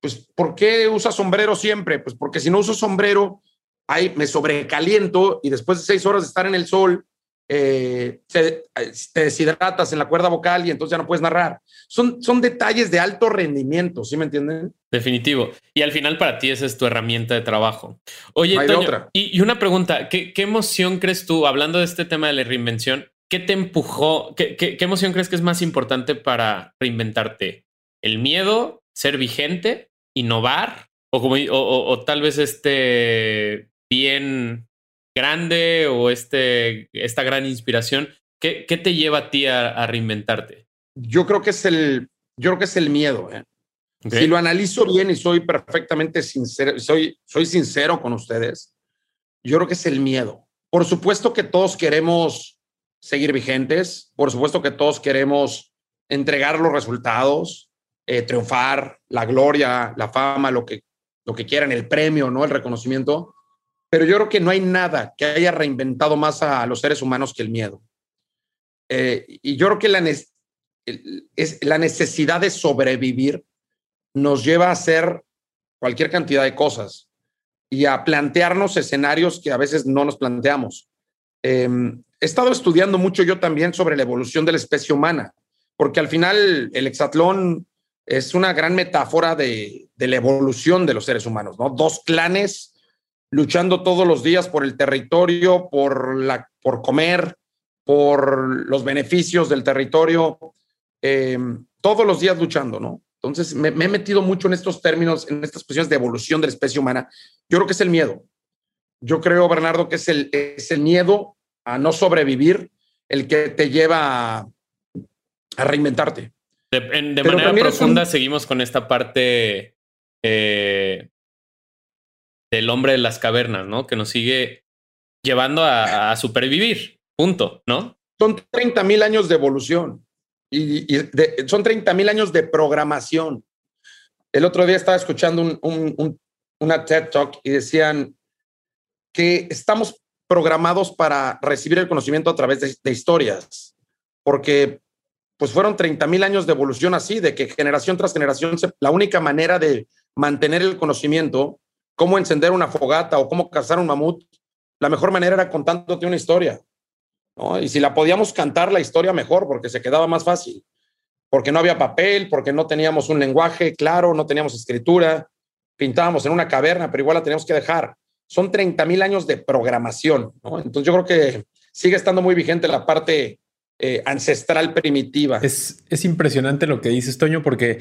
pues, ¿por qué usa sombrero siempre? Pues porque si no uso sombrero, ahí me sobrecaliento y después de seis horas de estar en el sol, eh, te, te, deshidratas en la cuerda vocal y entonces ya no puedes narrar. Son, son detalles de alto rendimiento, ¿sí me entienden? Definitivo. Y al final para ti esa es tu herramienta de trabajo. Oye, Toño, otra. Y, y, una pregunta, ¿qué, ¿qué, emoción crees tú, hablando de este tema de la reinvención, qué te empujó, qué, qué, qué emoción crees que es más importante para reinventarte? ¿El miedo, ser vigente, innovar? O, como, o, o, o tal vez este bien grande o este, esta gran inspiración, ¿qué, qué te lleva a ti a, a, reinventarte? Yo creo que es el, yo creo que es el miedo. ¿eh? Okay. Si lo analizo bien y soy perfectamente sincero, soy, soy sincero con ustedes, yo creo que es el miedo. Por supuesto que todos queremos seguir vigentes, por supuesto que todos queremos entregar los resultados, eh, triunfar, la gloria, la fama, lo que, lo que quieran, el premio, ¿no? El reconocimiento pero yo creo que no hay nada que haya reinventado más a los seres humanos que el miedo. Eh, y yo creo que la, es, la necesidad de sobrevivir nos lleva a hacer cualquier cantidad de cosas y a plantearnos escenarios que a veces no nos planteamos. Eh, he estado estudiando mucho yo también sobre la evolución de la especie humana, porque al final el hexatlón es una gran metáfora de, la evolución de los seres humanos, ¿no? Dos clanes luchando todos los días por el territorio, por, la, por comer, por los beneficios del territorio, eh, todos los días luchando, ¿no? Entonces, me, he metido mucho en estos términos, en estas cuestiones de evolución de la especie humana. Yo creo que es el miedo. Yo creo, Bernardo, que es el, es el miedo a no sobrevivir el que te lleva a, reinventarte. De, manera profunda seguimos con esta parte eh, del hombre de las cavernas, ¿no? Que nos sigue llevando a, a supervivir, punto, ¿no? Son 30 mil años de evolución y, son 30 mil años de programación. El otro día estaba escuchando un, una TED Talk y decían que estamos programados para recibir el conocimiento a través de, historias, porque pues fueron 30 mil años de evolución así, de que generación tras generación, la única manera de mantener el conocimiento, cómo encender una fogata o cómo cazar un mamut, la mejor manera era contándote una historia. Y si la podíamos cantar la historia mejor, porque se quedaba más fácil, porque no había papel, porque no teníamos un lenguaje claro, no teníamos escritura, pintábamos en una caverna, pero igual la teníamos que dejar. Son 30 mil años de programación, Entonces yo creo que sigue estando muy vigente la parte eh, ancestral primitiva. Es, es impresionante lo que dices, Toño, porque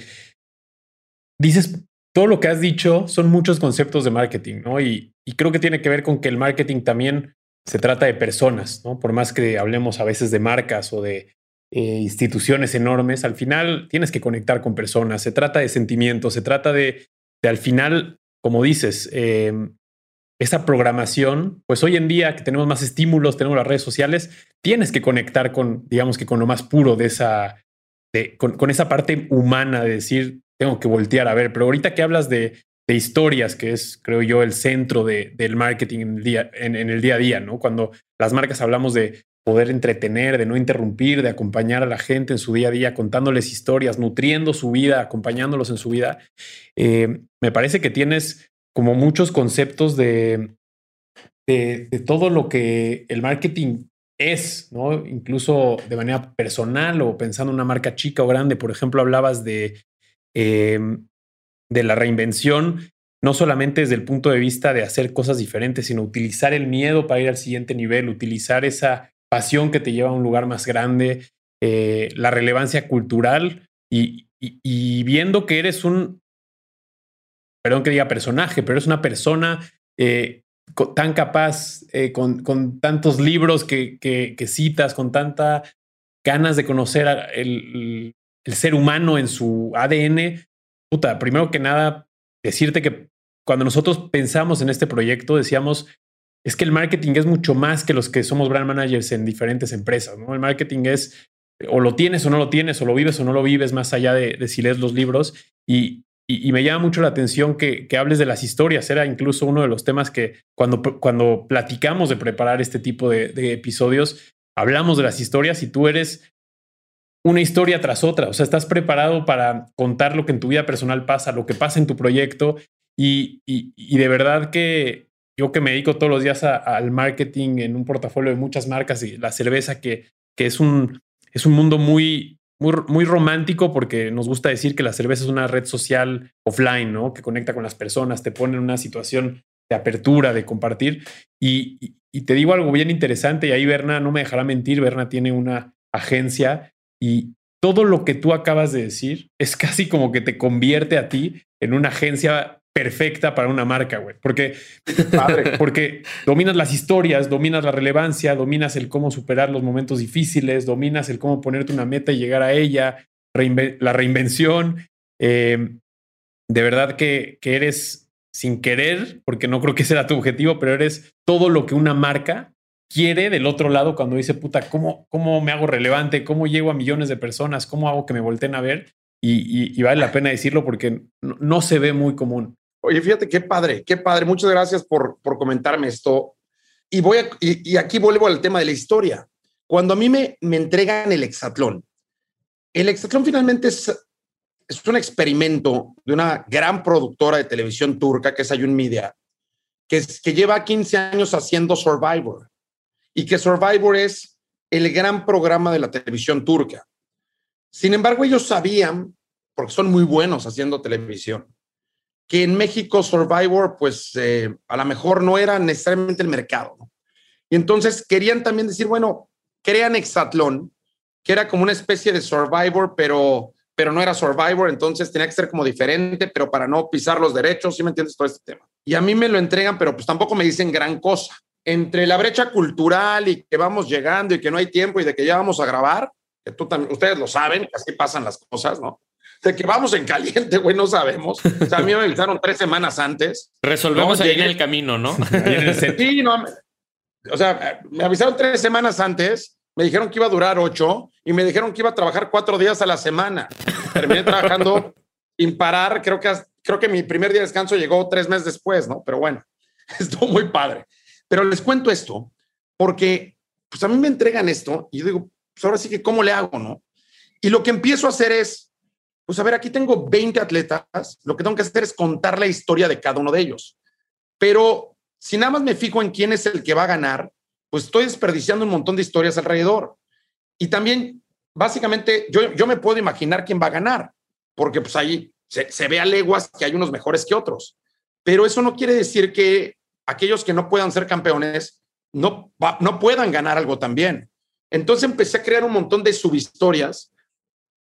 dices todo lo que has dicho son muchos conceptos de marketing, ¿no? Y, y, creo que tiene que ver con que el marketing también se trata de personas, ¿no? Por más que hablemos a veces de marcas o de eh, instituciones enormes, al final tienes que conectar con personas, se trata de sentimientos, se trata de, de al final, como dices, em, esa programación, pues hoy en día que tenemos más estímulos, tenemos las redes sociales, tienes que conectar con, digamos que con lo más puro de esa, de, con, esa parte humana de decir, tengo que voltear a ver, pero ahorita que hablas de de historias, que es, creo yo, el centro de, del marketing en el, día, en, el día a día, ¿no? Cuando las marcas hablamos de poder entretener, de no interrumpir, de acompañar a la gente en su día a día, contándoles historias, nutriendo su vida, acompañándolos en su vida, eh, me parece que tienes como muchos conceptos de, de, todo lo que el marketing es, ¿no? Incluso de manera personal o pensando en una marca chica o grande. Por ejemplo, hablabas de eh, de la reinvención, no solamente desde el punto de vista de hacer cosas diferentes, sino utilizar el miedo para ir al siguiente nivel, utilizar esa pasión que te lleva a un lugar más grande, eh, la relevancia cultural y, viendo que eres un, perdón que diga personaje, pero eres una persona eh, tan capaz, eh, con, tantos libros que, citas, con tanta ganas de conocer el, ser humano en su ADN, puta, primero que nada, decirte que cuando nosotros pensamos en este proyecto, decíamos, es que el marketing es mucho más que los que somos brand managers en diferentes empresas. El marketing es o lo tienes o no lo tienes, o lo vives o no lo vives, más allá de, si lees los libros. Y, y, me llama mucho la atención que, que, hables de las historias. Era incluso uno de los temas que cuando, cuando platicamos de preparar este tipo de, episodios, hablamos de las historias y tú eres una historia tras otra. O sea, estás preparado para contar lo que en tu vida personal pasa, lo que pasa en tu proyecto. Y, y, de verdad que yo que me dedico todos los días al marketing en un portafolio de muchas marcas y la cerveza, que, que es, un, es un mundo muy, muy, muy romántico porque nos gusta decir que la cerveza es una red social offline, ¿no? Que conecta con las personas, te pone en una situación de apertura, de compartir. Y, y te digo algo bien interesante, y ahí Berna no me dejará mentir, Berna tiene una agencia y todo lo que tú acabas de decir es casi como que te convierte a ti en una agencia perfecta para una marca, güey. Porque, porque dominas las historias, dominas la relevancia, dominas el cómo superar los momentos difíciles, dominas el cómo ponerte una meta y llegar a ella, la reinvención. Em, de verdad que, que eres sin querer, porque no creo que sea tu objetivo, pero eres todo lo que una marca quiere del otro lado cuando dice, puta, ¿cómo, cómo me hago relevante? ¿Cómo llego a millones de personas? ¿Cómo hago que me volteen a ver? Y, vale la pena decirlo porque no, se ve muy común. Oye, fíjate qué padre, qué padre. Muchas gracias por, por comentarme esto. Y, voy y, aquí vuelvo al tema de la historia. Cuando a mí me, me entregan el hexatlón, el hexatlón finalmente es, es un experimento de una gran productora de televisión turca que es Ayun Media, que, es, que lleva 15 años haciendo Survivor y que Survivor es el gran programa de la televisión turca. Sin embargo, ellos sabían, porque son muy buenos haciendo televisión, que en México Survivor, pues eh, a lo mejor no era necesariamente el mercado. Y entonces querían también decir, bueno, crean Exatlón, que era como una especie de Survivor, pero, pero no era Survivor, entonces tenía que ser como diferente, pero para no pisar los derechos, ¿sí me entiendes todo este tema? Y a mí me lo entregan, pero pues tampoco me dicen gran cosa. Entre la brecha cultural y que vamos llegando y que no hay tiempo y de que ya vamos a grabar, que tú también, ustedes lo saben, así pasan las cosas, ¿no? De que vamos en caliente, güey, no sabemos. O sea, a mí me avisaron tres semanas antes. Resolvemos ahí en el camino, ¿no? sí, no, o sea, me avisaron tres semanas antes, me dijeron que iba a durar ocho y me dijeron que iba a trabajar cuatro días a la semana. Terminé trabajando sin parar, creo que, creo que mi primer día de descanso llegó tres meses después, ¿no? Pero bueno, estuvo muy padre. Pero les cuento esto porque, pues a mí me entregan esto y yo digo, pues ahora sí que, ¿cómo le hago, no? Y lo que empiezo a hacer es, pues a ver, aquí tengo 20 atletas, lo que tengo que hacer es contar la historia de cada uno de ellos. Pero si nada más me fijo en quién es el que va a ganar, pues estoy desperdiciando un montón de historias alrededor. Y también, básicamente, yo, yo me puedo imaginar quién va a ganar, porque pues ahí se, ve a leguas que hay unos mejores que otros. Pero eso no quiere decir que aquellos que no puedan ser campeones no, no puedan ganar algo también. Entonces empecé a crear un montón de subhistorias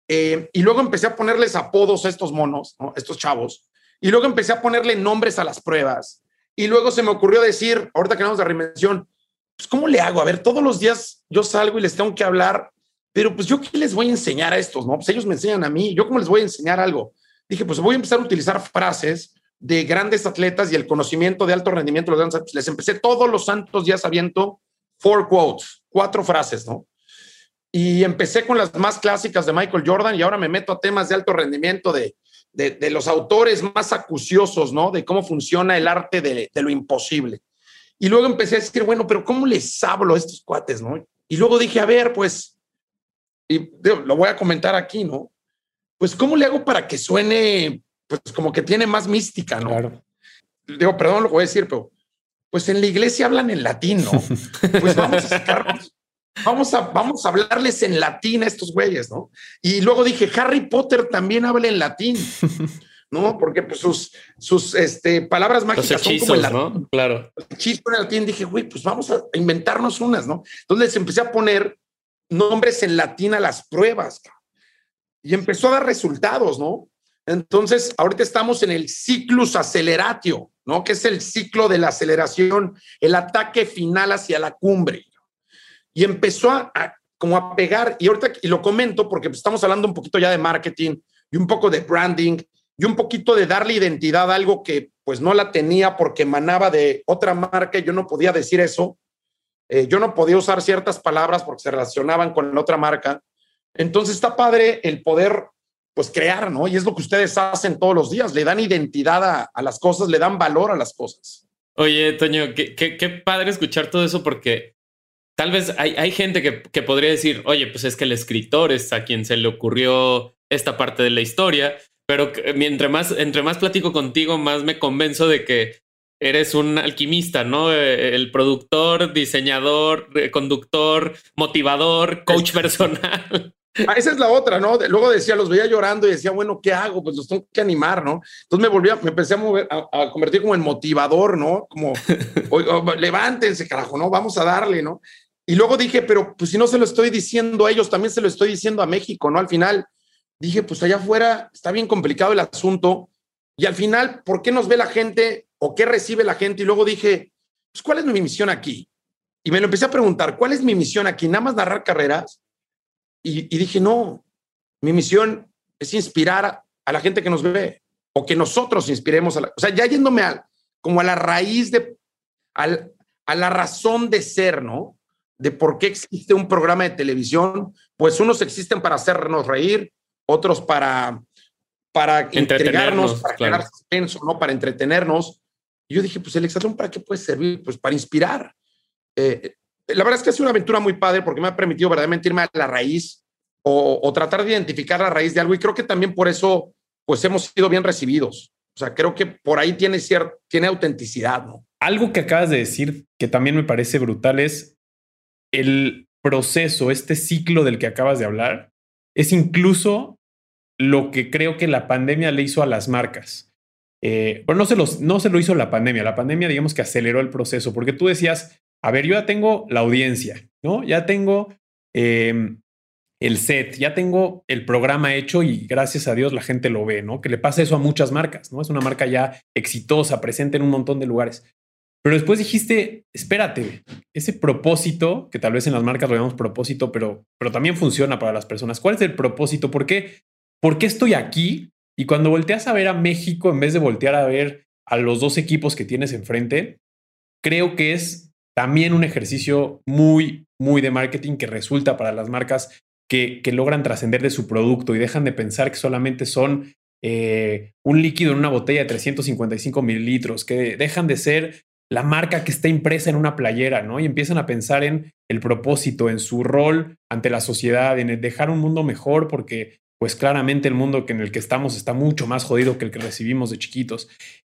eh, y luego empecé a ponerles apodos a estos monos, estos chavos, y luego empecé a ponerle nombres a las pruebas y luego se me ocurrió decir, ahorita que vamos de reinvención, pues ¿cómo le hago? A ver, todos los días yo salgo y les tengo que hablar, pero pues yo qué les voy a enseñar a estos, ¿no? Pues ellos me enseñan a mí, yo cómo les voy a enseñar algo. Dije, pues voy a empezar a utilizar frases de grandes atletas y el conocimiento de alto rendimiento. Los les empecé todos los santos días aviento four quotes, cuatro frases, ¿no? Y empecé con las más clásicas de Michael Jordan y ahora me meto a temas de alto rendimiento de de, los autores más acuciosos, ¿no? De cómo funciona el arte de, lo imposible. Y luego empecé a decir, bueno, pero ¿cómo les hablo a estos cuates, no? Y luego dije, a ver, pues, y lo voy a comentar aquí, ¿no? Pues, ¿cómo le hago para que suene, pues, como que tiene más mística, ¿no? Claro. Digo, perdón lo voy a decir, pero, pues en la iglesia hablan en latín, ¿no? Pues vamos a sacarnos, Vamos a, vamos a hablarles en latín a estos güeyes, ¿no? Y luego dije, Harry Potter también habla en latín, ¿no? Porque pues, sus, sus este, palabras mágicas son como en latín. ¿no? Claro. Hechizo en latín, dije, güey, pues vamos a inventarnos unas, ¿no? Entonces empecé a poner nombres en latín a las pruebas y empezó a dar resultados, ¿no? Entonces, ahorita estamos en el ciclus acceleratio, ¿no? Que es el ciclo de la aceleración, el ataque final hacia la cumbre y empezó a, como a pegar, y ahorita y lo comento porque estamos hablando un poquito ya de marketing y un poco de branding y un poquito de darle identidad a algo que pues no la tenía porque emanaba de otra marca y yo no podía decir eso. Eh, yo no podía usar ciertas palabras porque se relacionaban con la otra marca. Entonces está padre el poder pues crear, ¿no? Y es lo que ustedes hacen todos los días, le dan identidad a, a las cosas, le dan valor a las cosas. Oye, Toño, qué, qué, qué padre escuchar todo eso porque Tal vez hay, hay gente que, que, podría decir, oye, pues es que el escritor es a quien se le ocurrió esta parte de la historia, pero mientras más, entre más platico contigo, más me convenzo de que eres un alquimista, ¿no? Eh, el productor, diseñador, conductor, motivador, coach personal. Ah, esa es la otra, ¿no? Luego decía, los veía llorando y decía, bueno, ¿qué hago? Pues los tengo que animar, ¿no? Entonces me volví, me empecé a mover, a, convertir como en motivador, ¿no? Como, levántense, carajo, ¿no? Vamos a darle, ¿no? Y luego dije, pero pues si no se lo estoy diciendo a ellos, también se lo estoy diciendo a México, ¿no? Al final dije, pues allá afuera está bien complicado el asunto. Y al final, ¿por qué nos ve la gente o qué recibe la gente? Y luego dije, pues ¿cuál es mi misión aquí? Y me lo empecé a preguntar, ¿cuál es mi misión aquí? ¿Nada más narrar carreras? Y, dije, no, mi misión es inspirar a, la gente que nos ve o que nosotros inspiremos a la... O sea, ya yéndome a, como a la raíz de, a la razón de ser, ¿no? De por qué existe un programa de televisión, pues unos existen para hacernos reír, otros para, para entregarnos, para crear suspenso, ¿no? Para entretenernos. Y yo dije, pues el exatlón, ¿para qué puede servir? Pues para inspirar. Eh, la verdad es que ha sido una aventura muy padre porque me ha permitido verdaderamente irme a la raíz o, o, tratar de identificar la raíz de algo y creo que también por eso pues hemos sido bien recibidos. O sea, creo que por ahí tiene, cierta, tiene autenticidad, ¿no? Algo que acabas de decir que también me parece brutal es el proceso, este ciclo del que acabas de hablar, es incluso lo que creo que la pandemia le hizo a las marcas. Eh, bueno, no se, no se lo hizo la pandemia, la pandemia digamos que aceleró el proceso, porque tú decías, a ver, yo ya tengo la audiencia, ¿no? Ya tengo em, el set, ya tengo el programa hecho y gracias a Dios la gente lo ve, ¿no? Que le pasa eso a muchas marcas, ¿no? Es una marca ya exitosa, presente en un montón de lugares. Pero después dijiste, espérate, ese propósito, que tal vez en las marcas lo llamamos propósito, pero, pero también funciona para las personas. ¿Cuál es el propósito? ¿Por qué, ¿Por qué estoy aquí? Y cuando volteas a ver a México, en vez de voltear a ver a los dos equipos que tienes enfrente, creo que es también un ejercicio muy, muy de marketing que resulta para las marcas que, que logran trascender de su producto y dejan de pensar que solamente son eh, un líquido en una botella de 355 mililitros, que dejan de ser la marca que está impresa en una playera, ¿no? Y empiezan a pensar en el propósito, en su rol ante la sociedad, en dejar un mundo mejor, porque pues claramente el mundo en el que estamos está mucho más jodido que el que recibimos de chiquitos.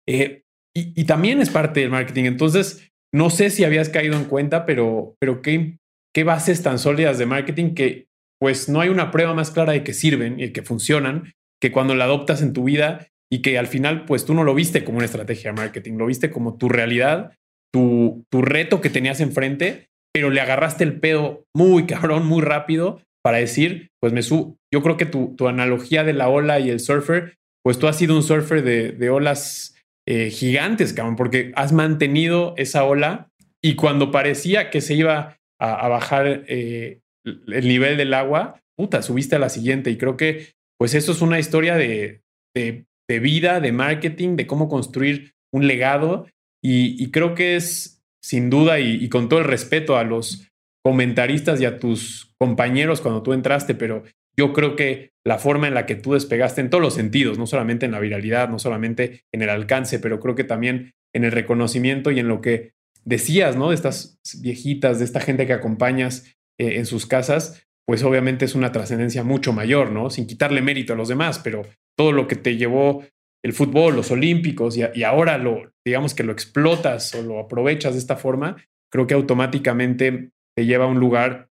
Eh, y, también es parte del marketing. Entonces, no sé si habías caído en cuenta, pero, pero ¿qué, qué bases tan sólidas de marketing que pues no hay una prueba más clara de que sirven y que funcionan que cuando la adoptas en tu vida y que al final, pues tú no lo viste como una estrategia de marketing, lo viste como tu realidad, tu, tu reto que tenías enfrente, pero le agarraste el pedo muy cabrón, muy rápido para decir, pues me subo. Yo creo que tu, tu, analogía de la ola y el surfer, pues tú has sido un surfer de, de olas eh, gigantes, cabrón, porque has mantenido esa ola y cuando parecía que se iba a, bajar eh, el nivel del agua, puta, subiste a la siguiente y creo que pues eso es una historia de, de de vida, de marketing, de cómo construir un legado. Y, creo que es sin duda y, con todo el respeto a los comentaristas y a tus compañeros cuando tú entraste, pero yo creo que la forma en la que tú despegaste en todos los sentidos, no solamente en la viralidad, no solamente en el alcance, pero creo que también en el reconocimiento y en lo que decías, ¿no? De estas viejitas, de esta gente que acompañas eh, en sus casas, pues obviamente es una trascendencia mucho mayor, ¿no? Sin quitarle mérito a los demás, pero todo lo que te llevó el fútbol, los olímpicos, y, ahora lo, digamos que lo explotas o lo aprovechas de esta forma, creo que automáticamente te lleva a un lugar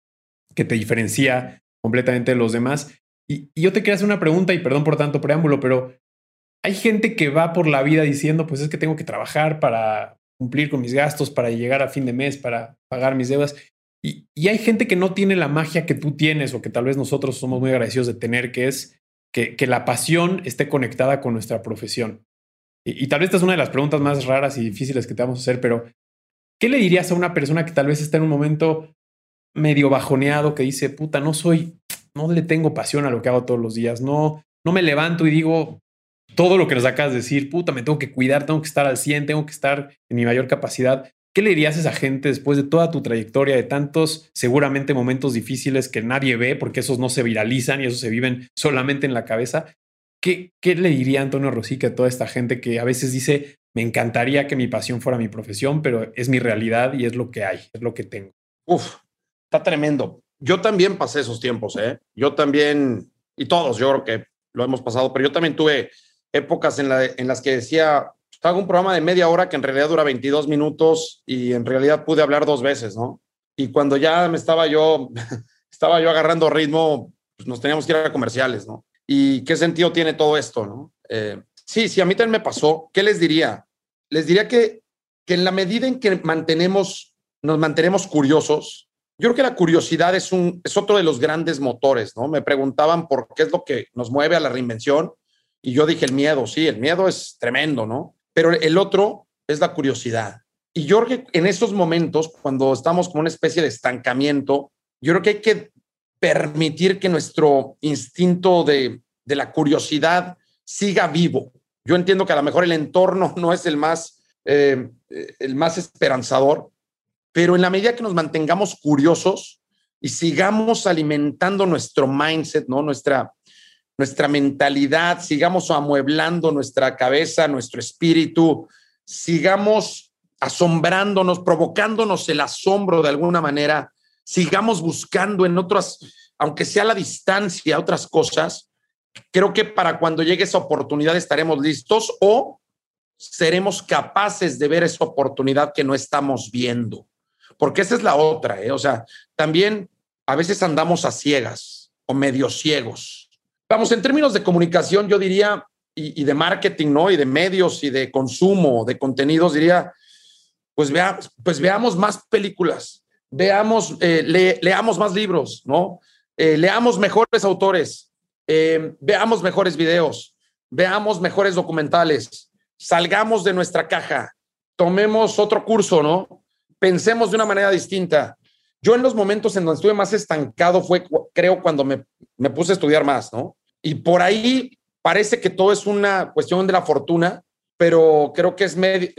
que te diferencia completamente de los demás. Y, yo te quería hacer una pregunta, y perdón por tanto preámbulo, pero hay gente que va por la vida diciendo, pues es que tengo que trabajar para cumplir con mis gastos, para llegar a fin de mes, para pagar mis deudas. Y, y, hay gente que no tiene la magia que tú tienes o que tal vez nosotros somos muy agradecidos de tener, que es que, la pasión esté conectada con nuestra profesión. Y, tal vez esta es una de las preguntas más raras y difíciles que te vamos a hacer, pero ¿qué le dirías a una persona que tal vez está en un momento medio bajoneado, que dice, puta, no soy, no le tengo pasión a lo que hago todos los días, no, no me levanto y digo todo lo que nos acabas de decir, puta, me tengo que cuidar, tengo que estar al 100, tengo que estar en mi mayor capacidad. ¿Qué le dirías a esa gente después de toda tu trayectoria, de tantos seguramente momentos difíciles que nadie ve, porque esos no se viralizan y esos se viven solamente en la cabeza? ¿Qué, le diría Antonio Rosique a toda esta gente que a veces dice, me encantaría que mi pasión fuera mi profesión, pero es mi realidad y es lo que hay, es lo que tengo? Uf, está tremendo. Yo también pasé esos tiempos, ¿eh? Yo también, y todos, yo creo que lo hemos pasado, pero yo también tuve épocas en, la, en las que decía, hago un programa de media hora que en realidad dura 22 minutos y en realidad pude hablar dos veces, ¿no? Y cuando ya me estaba yo, estaba yo agarrando ritmo, pues nos teníamos que ir a comerciales, ¿no? ¿Y qué sentido tiene todo esto, no? Eh, sí, sí, a mí también me pasó. ¿Qué les diría? Les diría que, que en la medida en que mantenemos, nos mantenemos curiosos, yo creo que la curiosidad es, un, es otro de los grandes motores, ¿no? Me preguntaban por qué es lo que nos mueve a la reinvención y yo dije el miedo, sí, el miedo es tremendo, ¿no? Pero el otro es la curiosidad. Y yo creo que en estos momentos, cuando estamos como una especie de estancamiento, yo creo que hay que permitir que nuestro instinto de, la curiosidad siga vivo. Yo entiendo que a lo mejor el entorno no es el más, eh, el más esperanzador, pero en la medida que nos mantengamos curiosos y sigamos alimentando nuestro mindset, ¿no? nuestra, nuestra mentalidad, sigamos amueblando nuestra cabeza, nuestro espíritu, sigamos asombrándonos, provocándonos el asombro de alguna manera, sigamos buscando en otras, aunque sea la distancia, otras cosas. Creo que para cuando llegue esa oportunidad estaremos listos o seremos capaces de ver esa oportunidad que no estamos viendo. Porque esa es la otra, ¿eh? o sea, también a veces andamos a ciegas o medio ciegos Vamos, en términos de comunicación, yo diría, y, de marketing, ¿no? Y de medios y de consumo de contenidos, diría, pues, vea, pues veamos más películas, veamos, eh, leamos más libros, ¿no? Eh, leamos mejores autores, eh, veamos mejores videos, veamos mejores documentales, salgamos de nuestra caja, tomemos otro curso, ¿no? Pensemos de una manera distinta. Yo en los momentos en donde estuve más estancado fue, creo, cuando me, me puse a estudiar más, ¿no? Y por ahí parece que todo es una cuestión de la fortuna, pero creo que es medio,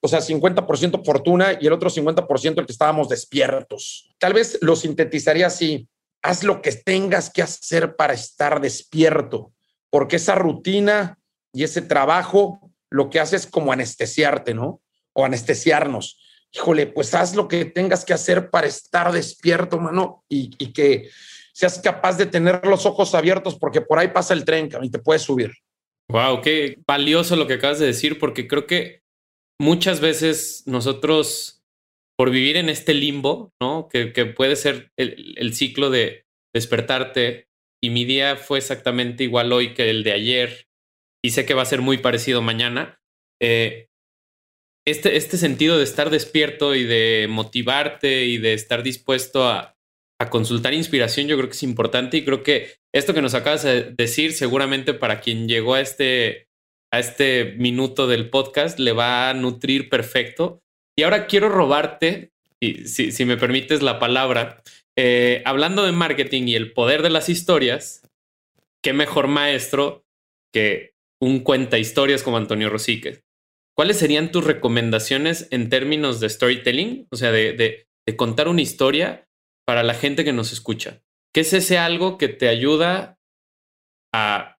o sea, 50% fortuna y el otro 50% el que estábamos despiertos. Tal vez lo sintetizaría así, haz lo que tengas que hacer para estar despierto, porque esa rutina y ese trabajo lo que hace es como anestesiarte, ¿no? O anestesiarnos. Híjole, pues haz lo que tengas que hacer para estar despierto, mano, y, y que seas capaz de tener los ojos abiertos porque por ahí pasa el tren y te puedes subir. Wow, qué valioso lo que acabas de decir, porque creo que muchas veces nosotros, por vivir en este limbo, ¿no? Que, puede ser el, ciclo de despertarte, y mi día fue exactamente igual hoy que el de ayer, y sé que va a ser muy parecido mañana. Eh, este, este sentido de estar despierto y de motivarte y de estar dispuesto a, a consultar inspiración, yo creo que es importante y creo que esto que nos acabas de decir, seguramente para quien llegó a este, a este minuto del podcast, le va a nutrir perfecto. Y ahora quiero robarte, y si, si me permites la palabra, eh, hablando de marketing y el poder de las historias, qué mejor maestro que un cuenta historias como Antonio Rosique. ¿Cuáles serían tus recomendaciones en términos de storytelling? O sea, de, de contar una historia para la gente que nos escucha? ¿Qué es ese algo que te ayuda a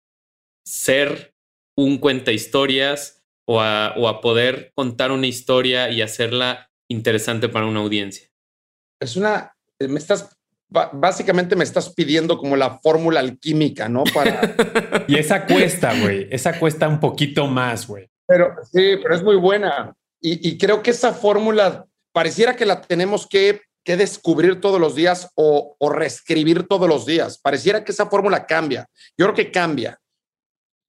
ser un cuenta historias o a, o a poder contar una historia y hacerla interesante para una audiencia? Es una, eh, me estás, básicamente me estás pidiendo como la fórmula alquímica, ¿no? Para... y esa cuesta, güey, esa cuesta un poquito más, güey. Pero sí, pero es muy buena. Y, creo que esa fórmula pareciera que la tenemos que que descubrir todos los días o, reescribir todos los días. Pareciera que esa fórmula cambia. Yo creo que cambia.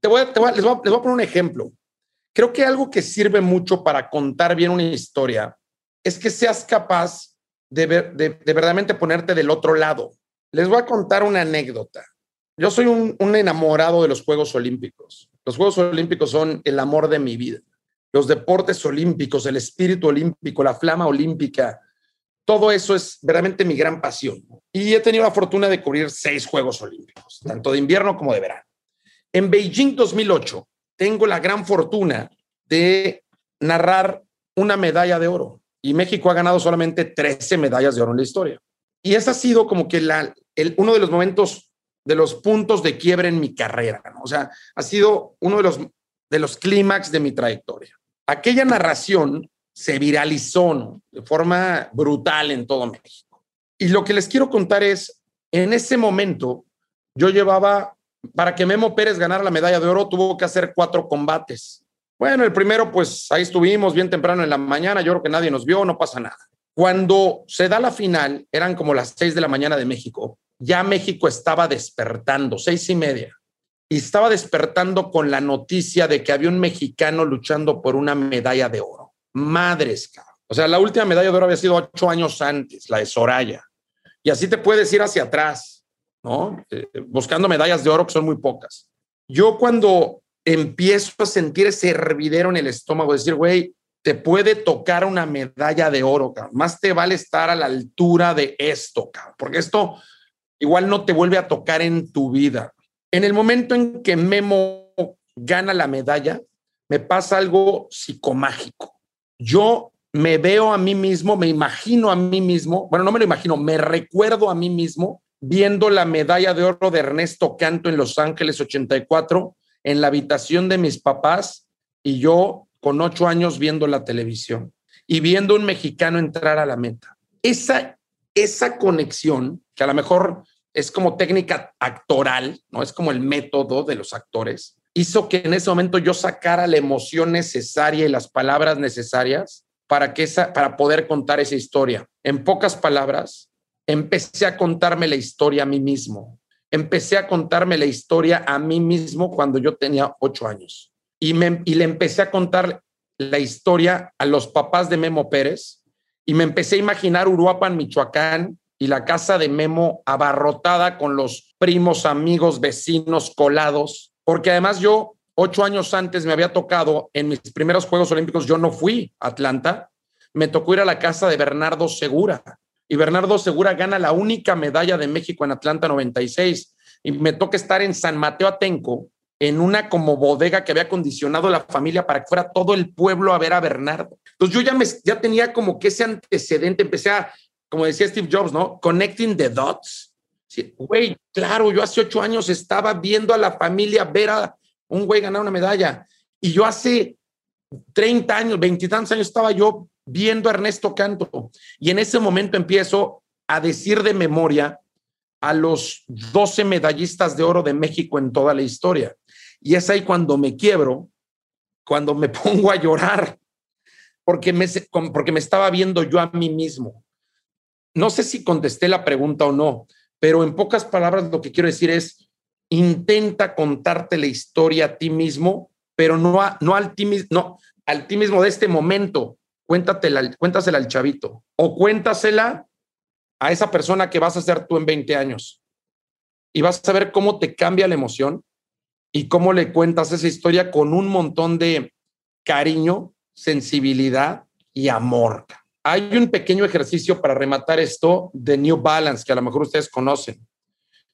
Te voy, les, voy, les, voy, a poner un ejemplo. Creo que algo que sirve mucho para contar bien una historia es que seas capaz de, de, verdaderamente ponerte del otro lado. Les voy a contar una anécdota. Yo soy un, enamorado de los Juegos Olímpicos. Los Juegos Olímpicos son el amor de mi vida. Los deportes olímpicos, el espíritu olímpico, la flama olímpica, todo eso es verdaderamente mi gran pasión. Y he tenido la fortuna de cubrir seis Juegos Olímpicos, tanto de invierno como de verano. En Beijing 2008 tengo la gran fortuna de narrar una medalla de oro y México ha ganado solamente 13 medallas de oro en la historia. Y ese ha sido como que la, el, uno de los momentos, de los puntos de quiebre en mi carrera. O sea, ha sido uno de los, de los clímax de mi trayectoria. Aquella narración se viralizó de forma brutal en todo México. Y lo que les quiero contar es, en ese momento yo llevaba, para que Memo Pérez ganara la medalla de oro, tuvo que hacer cuatro combates. Bueno, el primero, pues ahí estuvimos bien temprano en la mañana, yo creo que nadie nos vio, no pasa nada. Cuando se da la final, eran como las seis de la mañana de México, ya México estaba despertando, seis y media, y estaba despertando con la noticia de que había un mexicano luchando por una medalla de oro madres, cabrón. O sea, la última medalla de oro había sido ocho años antes, la de Soraya. Y así te puedes ir hacia atrás, ¿no? Eh, buscando medallas de oro que son muy pocas. Yo cuando empiezo a sentir ese hervidero en el estómago, decir, güey, te puede tocar una medalla de oro, cabrón. Más te vale estar a la altura de esto, cabrón, porque esto igual no te vuelve a tocar en tu vida. En el momento en que Memo gana la medalla, me pasa algo psicomágico yo me veo a mí mismo, me imagino a mí mismo, bueno, no me lo imagino, me recuerdo a mí mismo viendo la medalla de oro de Ernesto Canto en Los Ángeles 84 en la habitación de mis papás y yo con ocho años viendo la televisión y viendo un mexicano entrar a la meta. Esa, esa conexión, que a lo mejor es como técnica actoral, no es como el método de los actores, hizo que en ese momento yo sacara la emoción necesaria y las palabras necesarias para, que esa, para poder contar esa historia. En pocas palabras, empecé a contarme la historia a mí mismo. Empecé a contarme la historia a mí mismo cuando yo tenía ocho años. Y, me, y le empecé a contar la historia a los papás de Memo Pérez y me empecé a imaginar Uruapan, Michoacán, y la casa de Memo abarrotada con los primos, amigos, vecinos colados, porque además yo ocho años antes me había tocado en mis primeros Juegos Olímpicos, yo no fui a Atlanta, me tocó ir a la casa de Bernardo Segura y Bernardo Segura gana la única medalla de México en Atlanta 96 y me toca estar en San Mateo Atenco en una como bodega que había acondicionado la familia para que fuera todo el pueblo a ver a Bernardo. Entonces yo ya, me, ya tenía como que ese antecedente, empecé a, como decía Steve Jobs, ¿no? Connecting the dots. Güey, claro, yo hace ocho años estaba viendo a la familia ver a un güey ganar una medalla y yo hace 30 años, veintitantos años estaba yo viendo a Ernesto Canto y en ese momento empiezo a decir de memoria a los 12 medallistas de oro de México en toda la historia. Y es ahí cuando me quiebro, cuando me pongo a llorar, porque me, porque me estaba viendo yo a mí mismo. No sé si contesté la pregunta o no, pero en pocas palabras lo que quiero decir es, intenta contarte la historia a ti mismo, pero no, no, al, ti, no al ti mismo de este momento. Cuéntatela, cuéntasela al chavito o cuéntasela a esa persona que vas a ser tú en 20 años. Y vas a ver cómo te cambia la emoción y cómo le cuentas esa historia con un montón de cariño, sensibilidad y amor. Hay un pequeño ejercicio para rematar esto de New Balance que a lo mejor ustedes conocen.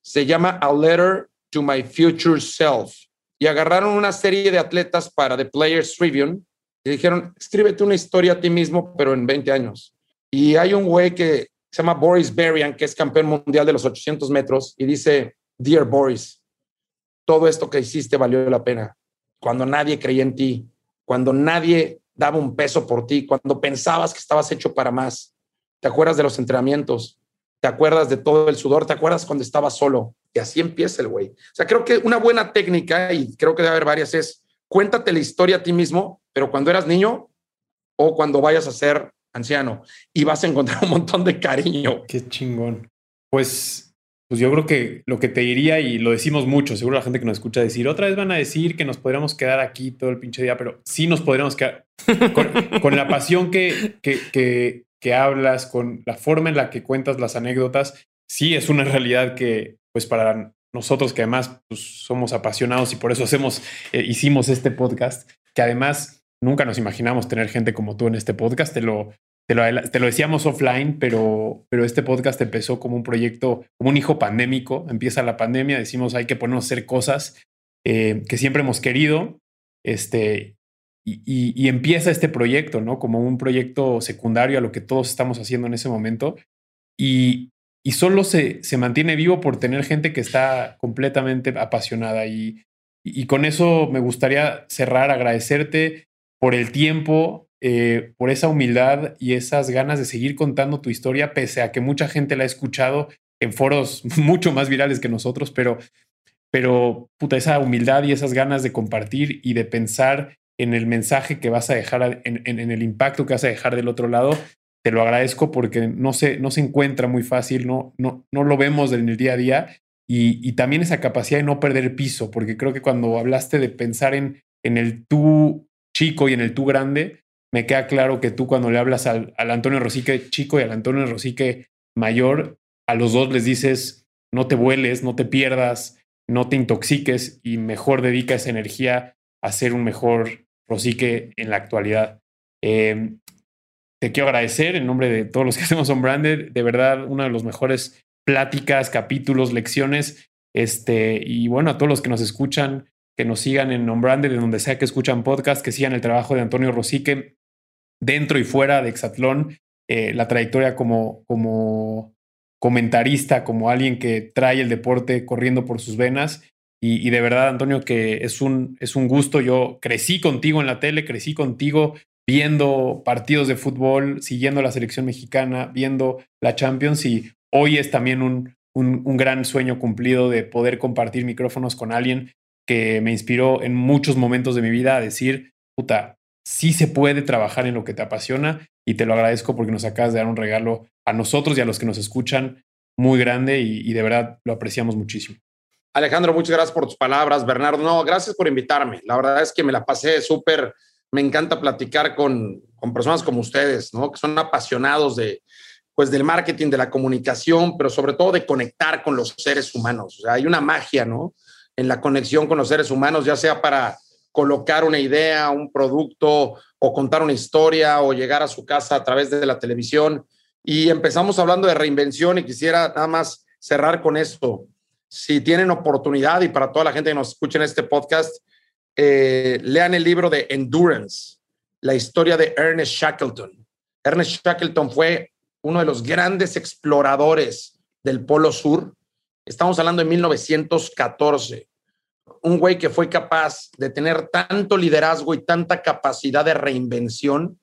Se llama A Letter to My Future Self. Y agarraron una serie de atletas para The Players Tribune y dijeron, escríbete una historia a ti mismo, pero en 20 años. Y hay un güey que se llama Boris Berian, que es campeón mundial de los 800 metros, y dice, Dear Boris, todo esto que hiciste valió la pena. Cuando nadie creía en ti, cuando nadie daba un peso por ti, cuando pensabas que estabas hecho para más. ¿Te acuerdas de los entrenamientos? ¿Te acuerdas de todo el sudor? ¿Te acuerdas cuando estabas solo? Y así empieza el güey. O sea, creo que una buena técnica, y creo que debe haber varias, es cuéntate la historia a ti mismo, pero cuando eras niño o cuando vayas a ser anciano y vas a encontrar un montón de cariño. Qué chingón. Pues pues yo creo que lo que te diría, y lo decimos mucho, seguro la gente que nos escucha decir, otra vez van a decir que nos podríamos quedar aquí todo el pinche día, pero sí nos podríamos quedar con, la pasión que, que, que, hablas, con la forma en la que cuentas las anécdotas, sí es una realidad que, pues para nosotros que además pues, somos apasionados y por eso hacemos, eh, hicimos este podcast, que además nunca nos imaginamos tener gente como tú en este podcast, te lo, te lo, decíamos offline, pero, pero este podcast empezó como un proyecto, como un hijo pandémico. Empieza la pandemia, decimos hay que ponernos a hacer cosas eh, que siempre hemos querido. Este, y, empieza este proyecto, ¿no? Como un proyecto secundario a lo que todos estamos haciendo en ese momento. Y, y solo se, se mantiene vivo por tener gente que está completamente apasionada. Y, y con eso me gustaría cerrar, agradecerte por el tiempo, eh, por esa humildad y esas ganas de seguir contando tu historia, pese a que mucha gente la ha escuchado en foros mucho más virales que nosotros, pero, pero puta, esa humildad y esas ganas de compartir y de pensar en el mensaje que vas a dejar, en, en, el impacto que vas a dejar del otro lado, te lo agradezco porque no se, no se encuentra muy fácil, no, no, no lo vemos en el día a día. Y, y, también esa capacidad de no perder piso, porque creo que cuando hablaste de pensar en, en el tú chico y en el tú grande, me queda claro que tú cuando le hablas al, Antonio Rosique chico y al Antonio Rosique mayor, a los dos les dices, no te vueles, no te pierdas, no te intoxiques y mejor dedica esa energía a ser un mejor Rosique en la actualidad. Em, te quiero agradecer en nombre de todos los que hacemos On Branded, de verdad, una de las mejores pláticas, capítulos, lecciones. Este, y bueno, a todos los que nos escuchan, que nos sigan en On Branded, de donde sea que escuchan podcast, que sigan el trabajo de Antonio Rosique dentro y fuera de Exatlón, eh, la trayectoria como, como comentarista, como alguien que trae el deporte corriendo por sus venas. Y, de verdad, Antonio, que es un, es un gusto. Yo crecí contigo en la tele, crecí contigo viendo partidos de fútbol, siguiendo la selección mexicana, viendo la Champions y hoy es también un, un, un gran sueño cumplido de poder compartir micrófonos con alguien que me inspiró en muchos momentos de mi vida a decir, puta, sí se puede trabajar en lo que te apasiona y te lo agradezco porque nos acabas de dar un regalo a nosotros y a los que nos escuchan muy grande y, de verdad lo apreciamos muchísimo. Alejandro, muchas gracias por tus palabras. Bernardo, no, gracias por invitarme. La verdad es que me la pasé súper me encanta platicar con, con personas como ustedes, ¿no? Que son apasionados de, pues, del marketing, de la comunicación, pero sobre todo de conectar con los seres humanos. O sea, hay una magia, ¿no? En la conexión con los seres humanos, ya sea para colocar una idea, un producto o contar una historia o llegar a su casa a través de la televisión. Y empezamos hablando de reinvención y quisiera nada más cerrar con esto. Si tienen oportunidad y para toda la gente que nos escucha en este podcast, eh, lean el libro de Endurance, la historia de Ernest Shackleton. Ernest Shackleton fue uno de los grandes exploradores del Polo Sur. Estamos hablando de 1914. Un güey que fue capaz de tener tanto liderazgo y tanta capacidad de reinvención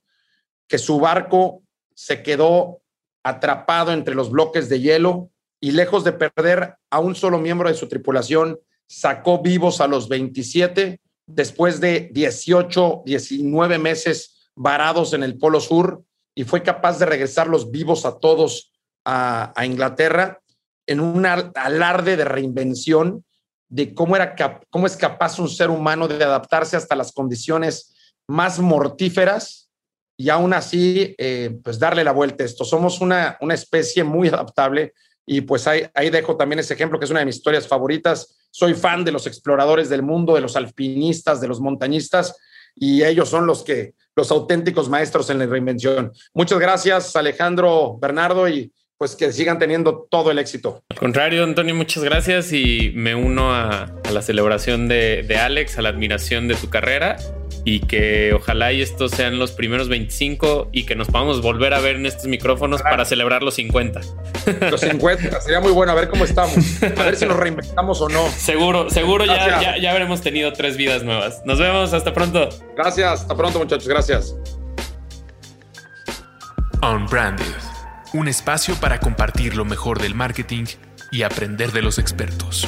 que su barco se quedó atrapado entre los bloques de hielo y lejos de perder a un solo miembro de su tripulación, sacó vivos a los 27 después de 18, 19 meses varados en el Polo Sur y fue capaz de regresarlos vivos a todos a, Inglaterra en un alarde de reinvención de cómo, era cómo es capaz un ser humano de adaptarse hasta las condiciones más mortíferas y aún así, eh, pues darle la vuelta a esto. Somos una, una especie muy adaptable y pues ahí, ahí dejo también ese ejemplo que es una de mis historias favoritas. Soy fan de los exploradores del mundo, de los alpinistas, de los montañistas y ellos son los que los auténticos maestros en la reinvención. Muchas gracias Alejandro, Bernardo y pues que sigan teniendo todo el éxito. Al contrario, Antonio, muchas gracias y me uno a, la celebración de, de Alex, a la admiración de tu carrera y que ojalá y estos sean los primeros 25 y que nos podamos volver a ver en estos micrófonos para celebrar los 50. Los 50, sería muy bueno a ver cómo estamos, a ver si nos reinventamos o no. Seguro, seguro ya, ya, ya habremos tenido tres vidas nuevas. Nos vemos, hasta pronto. Gracias, hasta pronto muchachos, gracias. Unbranded, un espacio para compartir lo mejor del marketing y aprender de los expertos.